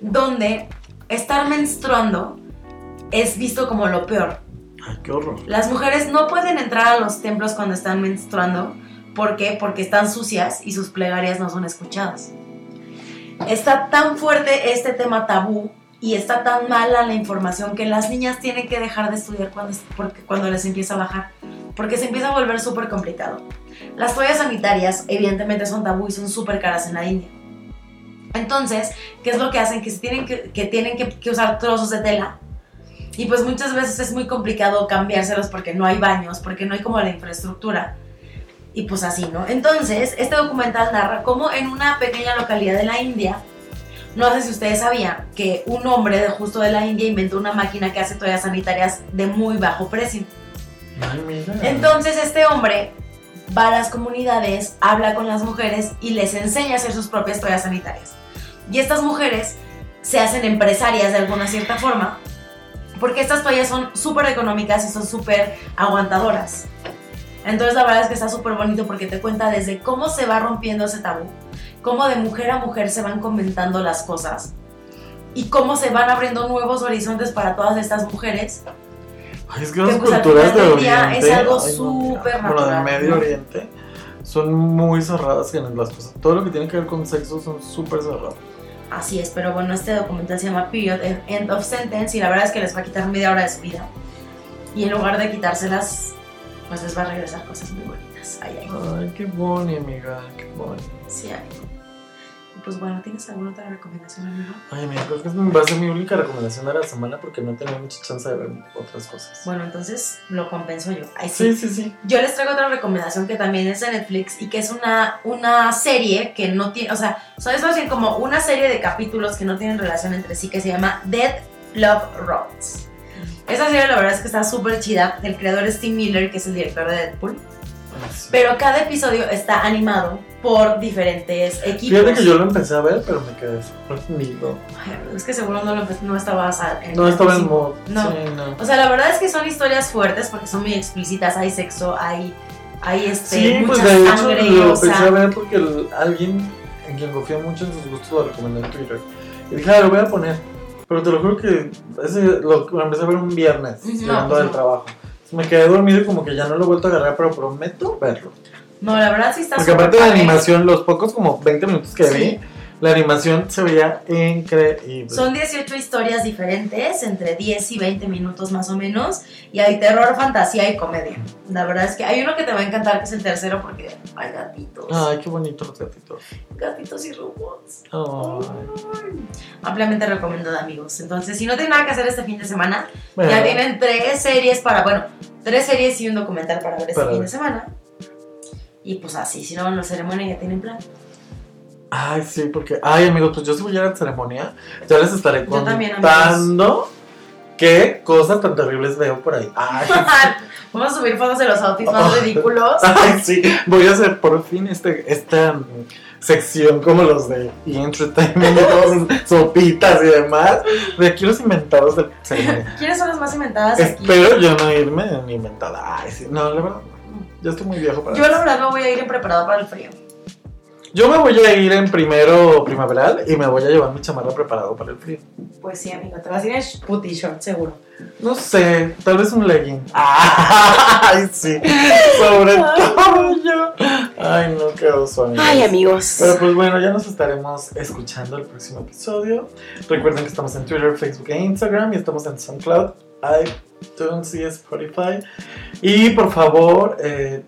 donde estar menstruando es visto como lo peor. Ay, qué horror. Las mujeres no pueden entrar a los templos cuando están menstruando. ¿Por qué? Porque están sucias y sus plegarias no son escuchadas. Está tan fuerte este tema tabú y está tan mala la información que las niñas tienen que dejar de estudiar cuando, porque, cuando les empieza a bajar. Porque se empieza a volver súper complicado. Las toallas sanitarias evidentemente son tabú y son súper caras en la India. Entonces, ¿qué es lo que hacen? Que, se tienen que, que tienen que, que usar trozos de tela y pues muchas veces es muy complicado cambiárselos porque no hay baños, porque no hay como la infraestructura. Y pues así, ¿no? Entonces, este documental narra cómo en una pequeña localidad de la India, no sé si ustedes sabían, que un hombre de justo de la India inventó una máquina que hace toallas sanitarias de muy bajo precio. Entonces este hombre va a las comunidades, habla con las mujeres y les enseña a hacer sus propias toallas sanitarias. Y estas mujeres se hacen empresarias de alguna cierta forma, porque estas toallas son súper económicas y son súper aguantadoras. Entonces la verdad es que está súper bonito porque te cuenta desde cómo se va rompiendo ese tabú, cómo de mujer a mujer se van comentando las cosas y cómo se van abriendo nuevos horizontes para todas estas mujeres Ay, es que las pues, culturas de Oriente. es algo no, súper Bueno, del Medio. Oriente son muy cerradas en las cosas. Todo lo que tiene que ver con sexo son súper cerrados. Así es, pero bueno, este documental se llama Period End of Sentence y la verdad es que les va a quitar media hora de su vida. Y en lugar de quitárselas, pues les va a regresar cosas muy bonitas. Ay, ay, Ay, qué boni, amiga, qué boni. sí, ay. Pues bueno, ¿tienes alguna otra recomendación, amigo? Ay, mira, creo que va a ser mi única recomendación de la semana porque no tenido mucha chance de ver otras cosas. Bueno, entonces lo compenso yo. Ay, sí. Sí, sí, sí. Yo les traigo otra recomendación que también es de Netflix y que es una, una serie que no tiene, o sea, son más bien como una serie de capítulos que no tienen relación entre sí que se llama Dead Love Roads. Esta serie la verdad es que está súper chida. El creador es Tim Miller, que es el director de Deadpool. Pero cada episodio está animado por diferentes equipos. Fíjate que yo lo empecé a ver, pero me quedé sorprendido. Es que seguro no, lo, no estaba en No estaba en sí. mod. No. Sí, no. O sea, la verdad es que son historias fuertes porque son muy explícitas. Hay sexo, hay, hay este, Sí, mucha pues de hecho sangre. lo o sea, empecé a ver porque el- alguien en quien confía mucho en sus gustos lo recomendó en Twitter. Y dije, ah, lo voy a poner. Pero te lo juro que ese lo, lo empecé a ver un viernes, llegando no, pues del no. trabajo. Me quedé dormido y como que ya no lo he vuelto a agarrar, pero prometo verlo. No, la verdad sí está Porque aparte de la padre. animación, los pocos como 20 minutos que Sí. vi, la animación se veía increíble. Son 18 historias diferentes, entre 10 y 20 minutos más o menos, y hay terror, fantasía y comedia. La verdad es que hay uno que te va a encantar, que es el tercero, porque hay gatitos, Ay, qué bonito los gatitos. gatitos y robots. Ay. Ampliamente recomendado, amigos. Entonces, si no tienen nada que hacer este fin de semana, Bueno, ya tienen tres series para, bueno, tres series y un documental para ver este Para fin ver. de semana. Y pues así, si no, en la ceremonia ya tienen plan. Ay, sí, porque, ay, amigos, pues yo si voy a la ceremonia, ya les estaré Yo también, contando qué cosas tan terribles veo por ahí. Ay, Vamos a subir fotos de los outfits más Oh. ridículos. ay, sí, voy a hacer por fin este, esta mm, sección como los de! Entertainment, todas sopitas y demás, de aquí los inventados del ceremonia. ¿Quiénes son las más inventadas aquí? Espero yo no irme ni inventada. Ay, sí, no, la verdad, no. ya estoy muy viejo para Yo eso. la verdad me voy a ir preparado para el frío. Yo me voy a ir en primero primaveral y me voy a llevar mi chamarra preparado para el frío. Pues sí, amigo, te vas a ir en puti short, seguro. No sé, tal vez un legging. Ay, sí. Sobre todo yo. Ay, no, qué oso, amigos. amigos. Pero pues bueno, ya nos estaremos escuchando el próximo episodio. Recuerden que estamos en Twitter, Facebook e Instagram y estamos en SoundCloud, iTunes y Spotify. Y por favor, eh,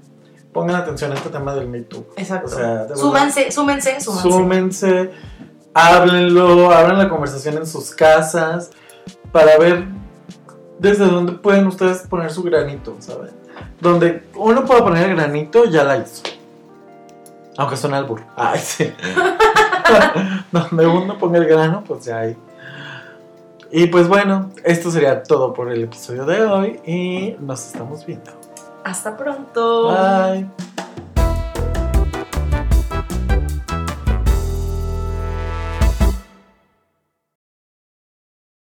pongan atención a este tema del Me Too. Exacto. O sea, súmense, súmense, súmense. Súmense, háblenlo, abran la conversación en sus casas para ver desde dónde pueden ustedes poner su granito, ¿saben? Donde uno pueda poner el granito, ya la hizo. Aunque suena al burro. Ay, sí. Donde uno ponga el grano, pues ya hay. Y pues bueno, esto sería todo por el episodio de hoy y nos estamos viendo. Hasta pronto. Bye.